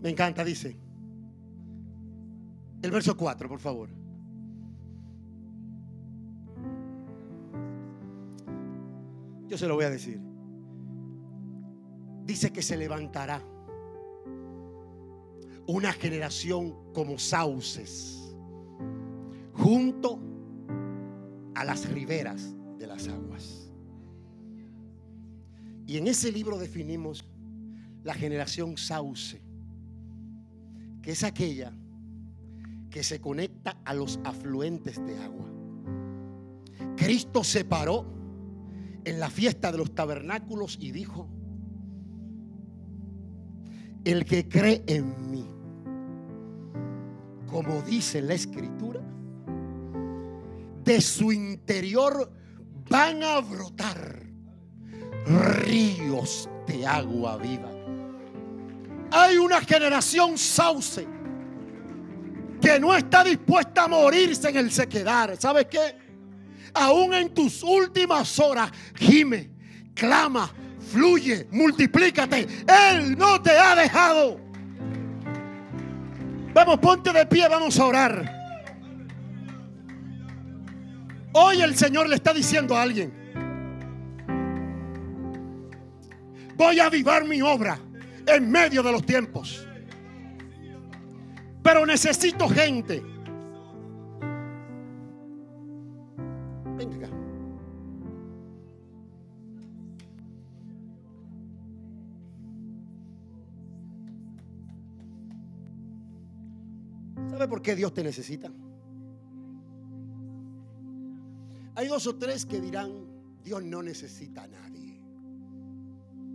Me encanta, dice. El verso 4, por favor. Yo se lo voy a decir dice que se levantará una generación como sauces junto a las riberas de las aguas. Y en ese libro definimos la generación sauce, que es aquella que se conecta a los afluentes de agua. Cristo se paró en la fiesta de los tabernáculos y dijo, el que cree en mí, como dice la escritura, de su interior van a brotar ríos de agua viva. Hay una generación sauce que no está dispuesta a morirse en el sequedar. ¿Sabes qué? Aún en tus últimas horas, gime, clama, fluye, multiplícate. Él no te ha dejado. Vamos, ponte de pie, vamos a orar. Hoy el Señor le está diciendo a alguien, voy a avivar mi obra en medio de los tiempos. Pero necesito gente. ¿Sabe por qué Dios te necesita? Hay dos o tres que dirán, Dios no necesita a nadie.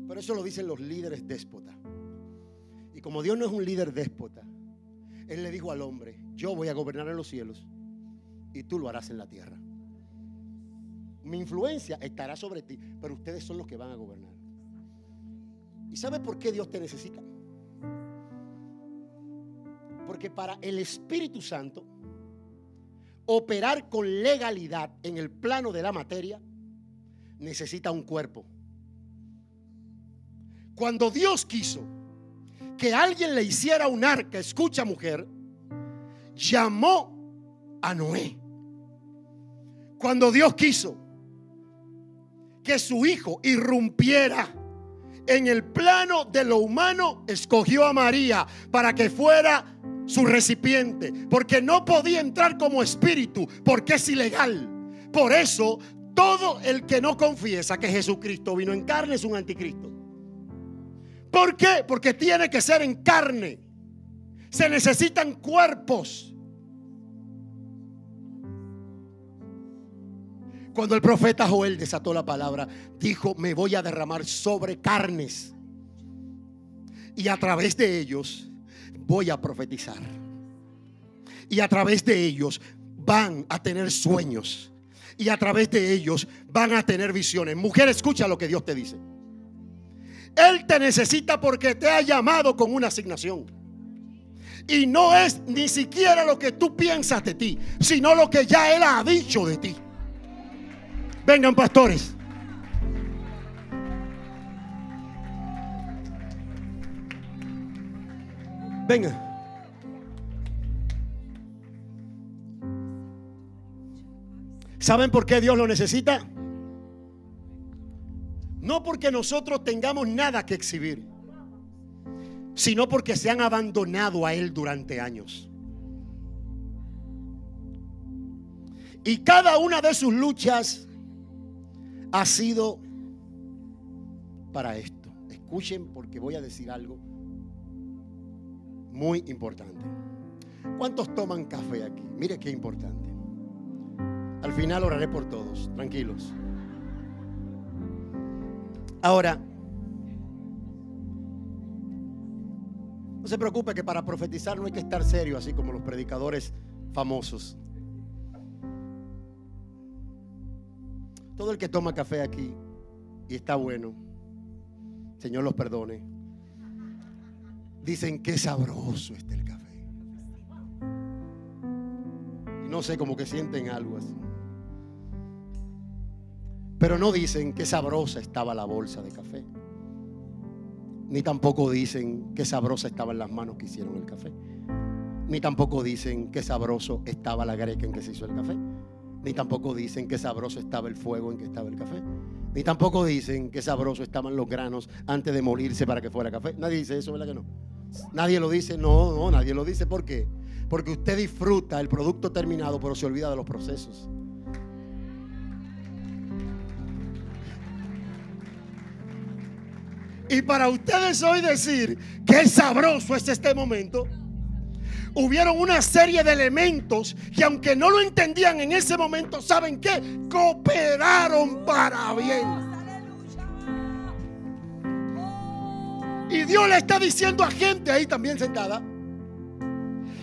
Pero eso lo dicen los líderes déspotas. Y como Dios no es un líder déspota, Él le dijo al hombre, yo voy a gobernar en los cielos y tú lo harás en la tierra. Mi influencia estará sobre ti, pero ustedes son los que van a gobernar. ¿Y sabe por qué Dios te necesita? Porque para el Espíritu Santo operar con legalidad en el plano de la materia necesita un cuerpo. Cuando Dios quiso que alguien le hiciera un arca, escucha mujer, llamó a Noé. Cuando Dios quiso que su hijo irrumpiera en el plano de lo humano, escogió a María para que fuera su recipiente, porque no podía entrar como espíritu, porque es ilegal. Por eso, todo el que no confiesa que Jesucristo vino en carne es un anticristo. ¿Por qué? Porque tiene que ser en carne. Se necesitan cuerpos. Cuando el profeta Joel desató la palabra, dijo, me voy a derramar sobre carnes. Y a través de ellos voy a profetizar. Y a través de ellos van a tener sueños. Y a través de ellos van a tener visiones. Mujer, escucha lo que Dios te dice. Él te necesita porque te ha llamado con una asignación. Y no es ni siquiera lo que tú piensas de ti, sino lo que ya Él ha dicho de ti. Vengan pastores. ¿Saben por qué Dios lo necesita? No porque nosotros tengamos nada que exhibir, sino porque se han abandonado a Él durante años. Y cada una de sus luchas ha sido para esto. Escuchen porque voy a decir algo muy importante. ¿Cuántos toman café aquí? Mire qué importante. Al final oraré por todos, tranquilos. Ahora, no se preocupe que para profetizar no hay que estar serio, así como los predicadores famosos. Todo el que toma café aquí y está bueno, Señor los perdone, dicen que sabroso está el café. Y no sé, como que sienten algo así. Pero no dicen que sabrosa estaba la bolsa de café. Ni tampoco dicen que sabrosa estaban las manos que hicieron el café. Ni tampoco dicen que sabroso estaba la greca en que se hizo el café. Ni tampoco dicen que sabroso estaba el fuego en que estaba el café. Ni tampoco dicen que sabroso estaban los granos antes de molirse para que fuera café. Nadie dice eso, ¿verdad que no? Nadie lo dice, no, no, nadie lo dice. ¿Por qué? Porque usted disfruta el producto terminado, pero se olvida de los procesos. Y para ustedes hoy decir que sabroso es este momento, hubieron una serie de elementos que aunque no lo entendían en ese momento, ¿saben qué? Cooperaron para bien. Y Dios le está diciendo a gente ahí también sentada,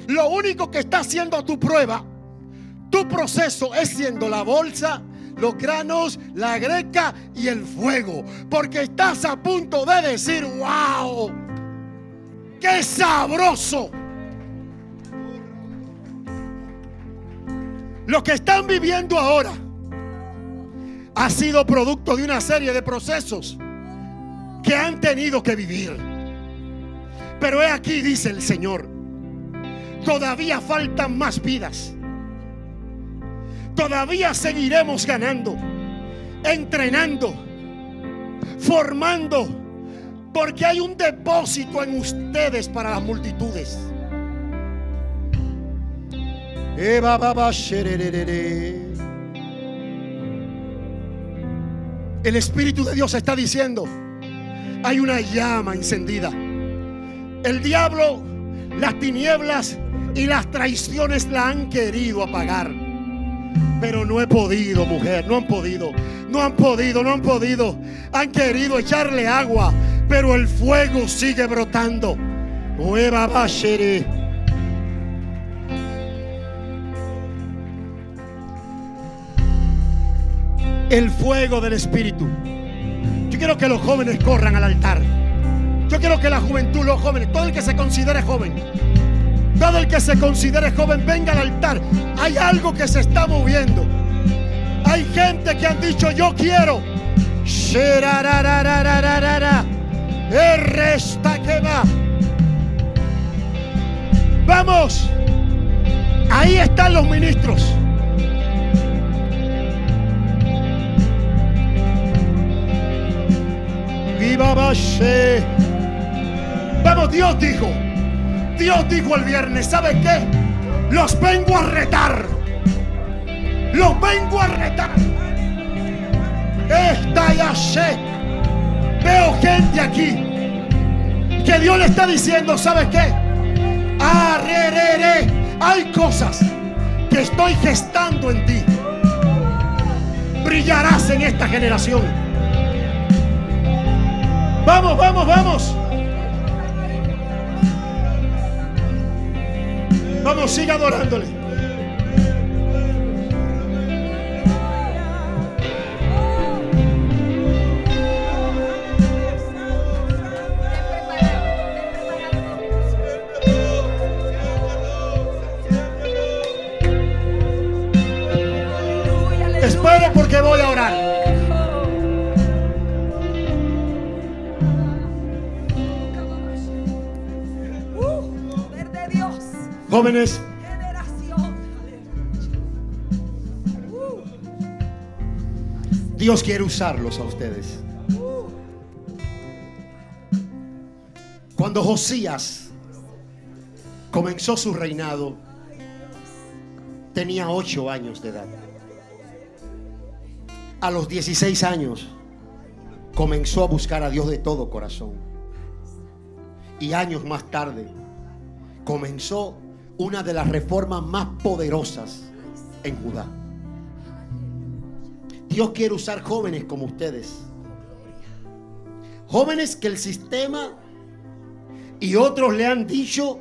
lo único que está haciendo tu prueba, tu proceso es siendo la bolsa los granos, la greca y el fuego. Porque estás a punto de decir, wow, qué sabroso. Lo que están viviendo ahora ha sido producto de una serie de procesos que han tenido que vivir. Pero he aquí, dice el Señor, todavía faltan más vidas. Todavía seguiremos ganando, entrenando, formando, porque hay un depósito en ustedes para las multitudes. El Espíritu de Dios está diciendo, hay una llama encendida. El diablo, las tinieblas y las traiciones la han querido apagar. Pero no he podido, mujer, no han podido. No han podido, no han podido. Han querido echarle agua, pero el fuego sigue brotando. Nueva. El fuego del Espíritu. Yo quiero que los jóvenes corran al altar. Yo quiero que la juventud, los jóvenes, todo el que se considere joven, todo el que se considere joven, venga al altar. Hay algo que se está moviendo. Hay gente que han dicho, yo quiero. Resta que va. Vamos. Ahí están los ministros. Vamos, Dios dijo. Dios dijo el viernes, ¿sabe qué? Los vengo a retar. Los vengo a retar. Esta ya sé. Veo gente aquí que Dios le está diciendo, ¿sabe qué? Arrerere. Hay cosas que estoy gestando en ti. Brillarás en esta generación. Vamos, vamos, vamos. Vamos, siga adorándole. Espere porque voy a orar. Jóvenes, Dios quiere usarlos a ustedes. Cuando Josías comenzó su reinado, tenía ocho años de edad. A los 16 años comenzó a buscar a Dios de todo corazón. Y años más tarde comenzó una de las reformas más poderosas en Judá. Dios quiere usar jóvenes como ustedes. Jóvenes que el sistema y otros le han dicho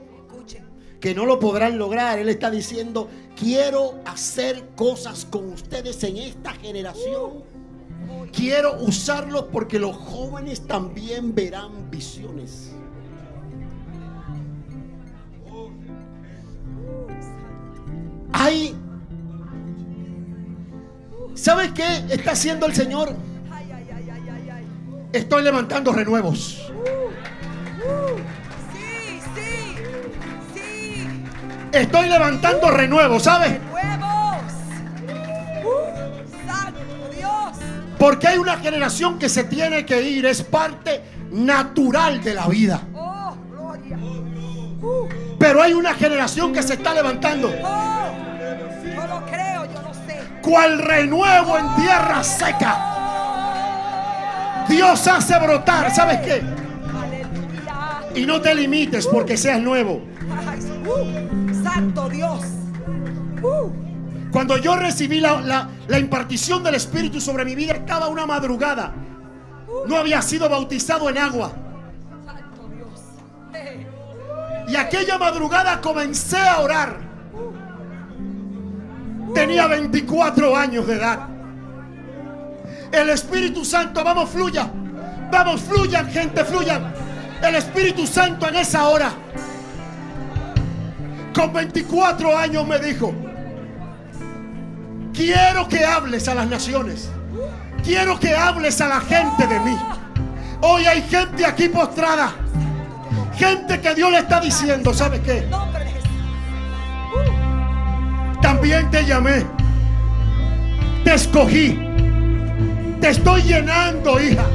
que no lo podrán lograr. Él está diciendo, quiero hacer cosas con ustedes en esta generación. Quiero usarlos porque los jóvenes también verán visiones. Hay. ¿Sabes qué está haciendo el Señor? Estoy levantando renuevos. Estoy levantando renuevos, ¿sabes? Porque hay una generación que se tiene que ir, es parte natural de la vida. Pero hay una generación que se está levantando. Cual renuevo en tierra seca. Dios hace brotar, ¿sabes qué? Y no te limites porque seas nuevo. Uh, santo Dios. Uh, Cuando yo recibí la, la- la impartición del Espíritu sobre mi vida, estaba una madrugada. No había sido bautizado en agua. Y aquella madrugada comencé a orar. Tenía 24 años de edad. El Espíritu Santo, vamos, fluya. Vamos, fluyan, gente, fluyan. El Espíritu Santo en esa hora, con 24 años me dijo, quiero que hables a las naciones. Quiero que hables a la gente de mí. Hoy hay gente aquí postrada. Gente que Dios le está diciendo, ¿sabes qué? También te llamé. Te escogí. Te estoy llenando, hija.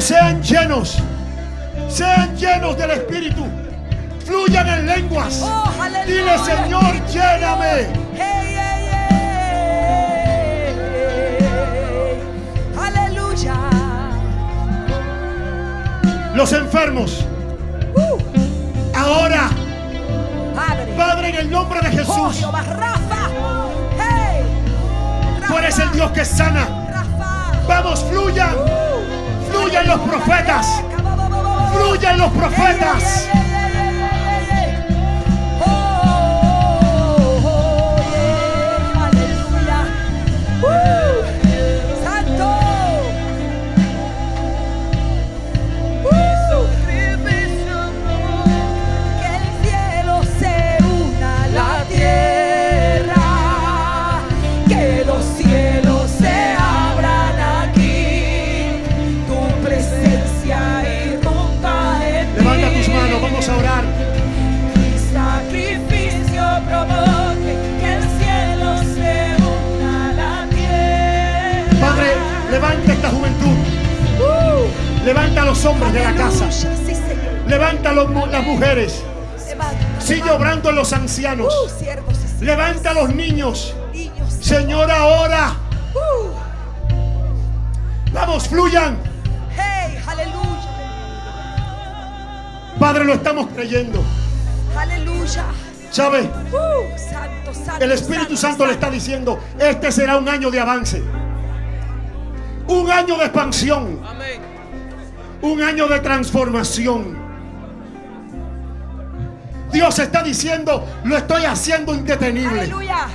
Sean llenos. Sean llenos del Espíritu. Fluyan en lenguas. Oh. Dile, Señor, lléname. Hey, hey, hey. Aleluya. Los enfermos. Uh, Ahora, Padre. Padre, en el nombre de Oh, Jesús. Jehová, Rafa. Tú eres el Dios que sana. Rafa. Vamos, fluyan. Fluyan los profetas. Fluyan los profetas. Levanta a los hombres de la casa. Levanta a los las mujeres. Sigue obrando en los ancianos. Uh. Levanta a los niños. Señor, ahora. Uh, Vamos, fluyan. hey, aleluya. Padre, lo estamos creyendo. Aleluya. ¿Sabe? Uh, santo, santo. El Espíritu Santo le está diciendo, este será un año de avance. Un año de expansión. Un año de transformación. Dios está diciendo, lo estoy haciendo indetenible. Aleluya.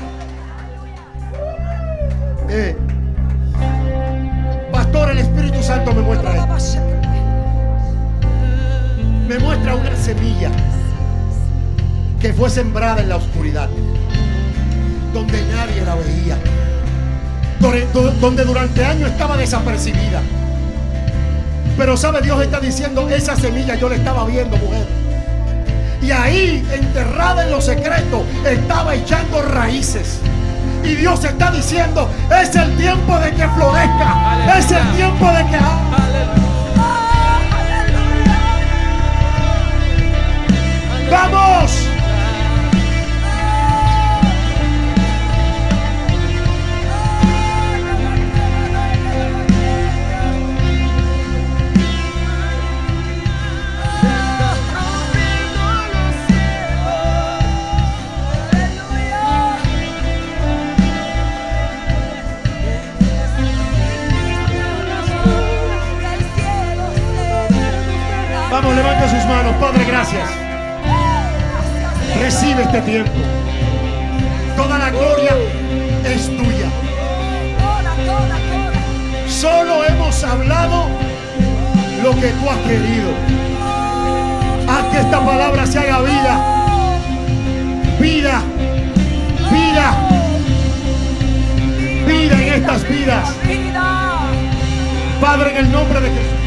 Eh, Pastor, el Espíritu Santo me muestra esto. Me muestra una semilla que fue sembrada en la oscuridad, donde nadie la veía, donde, donde durante años estaba desapercibida. Pero sabe, Dios está diciendo, esa semilla yo la estaba viendo, mujer. Y ahí, enterrada en los secretos, estaba echando raíces. Y Dios está diciendo, es el tiempo de que florezca. Es el tiempo de que... ¡Vamos! Vamos, Padre, gracias. Recibe este tiempo. Toda la gloria es tuya. Solo hemos hablado lo que tú has querido. Haz que esta palabra se haga vida. Vida. Vida. Vida en estas vidas. Padre, en el nombre de Jesús.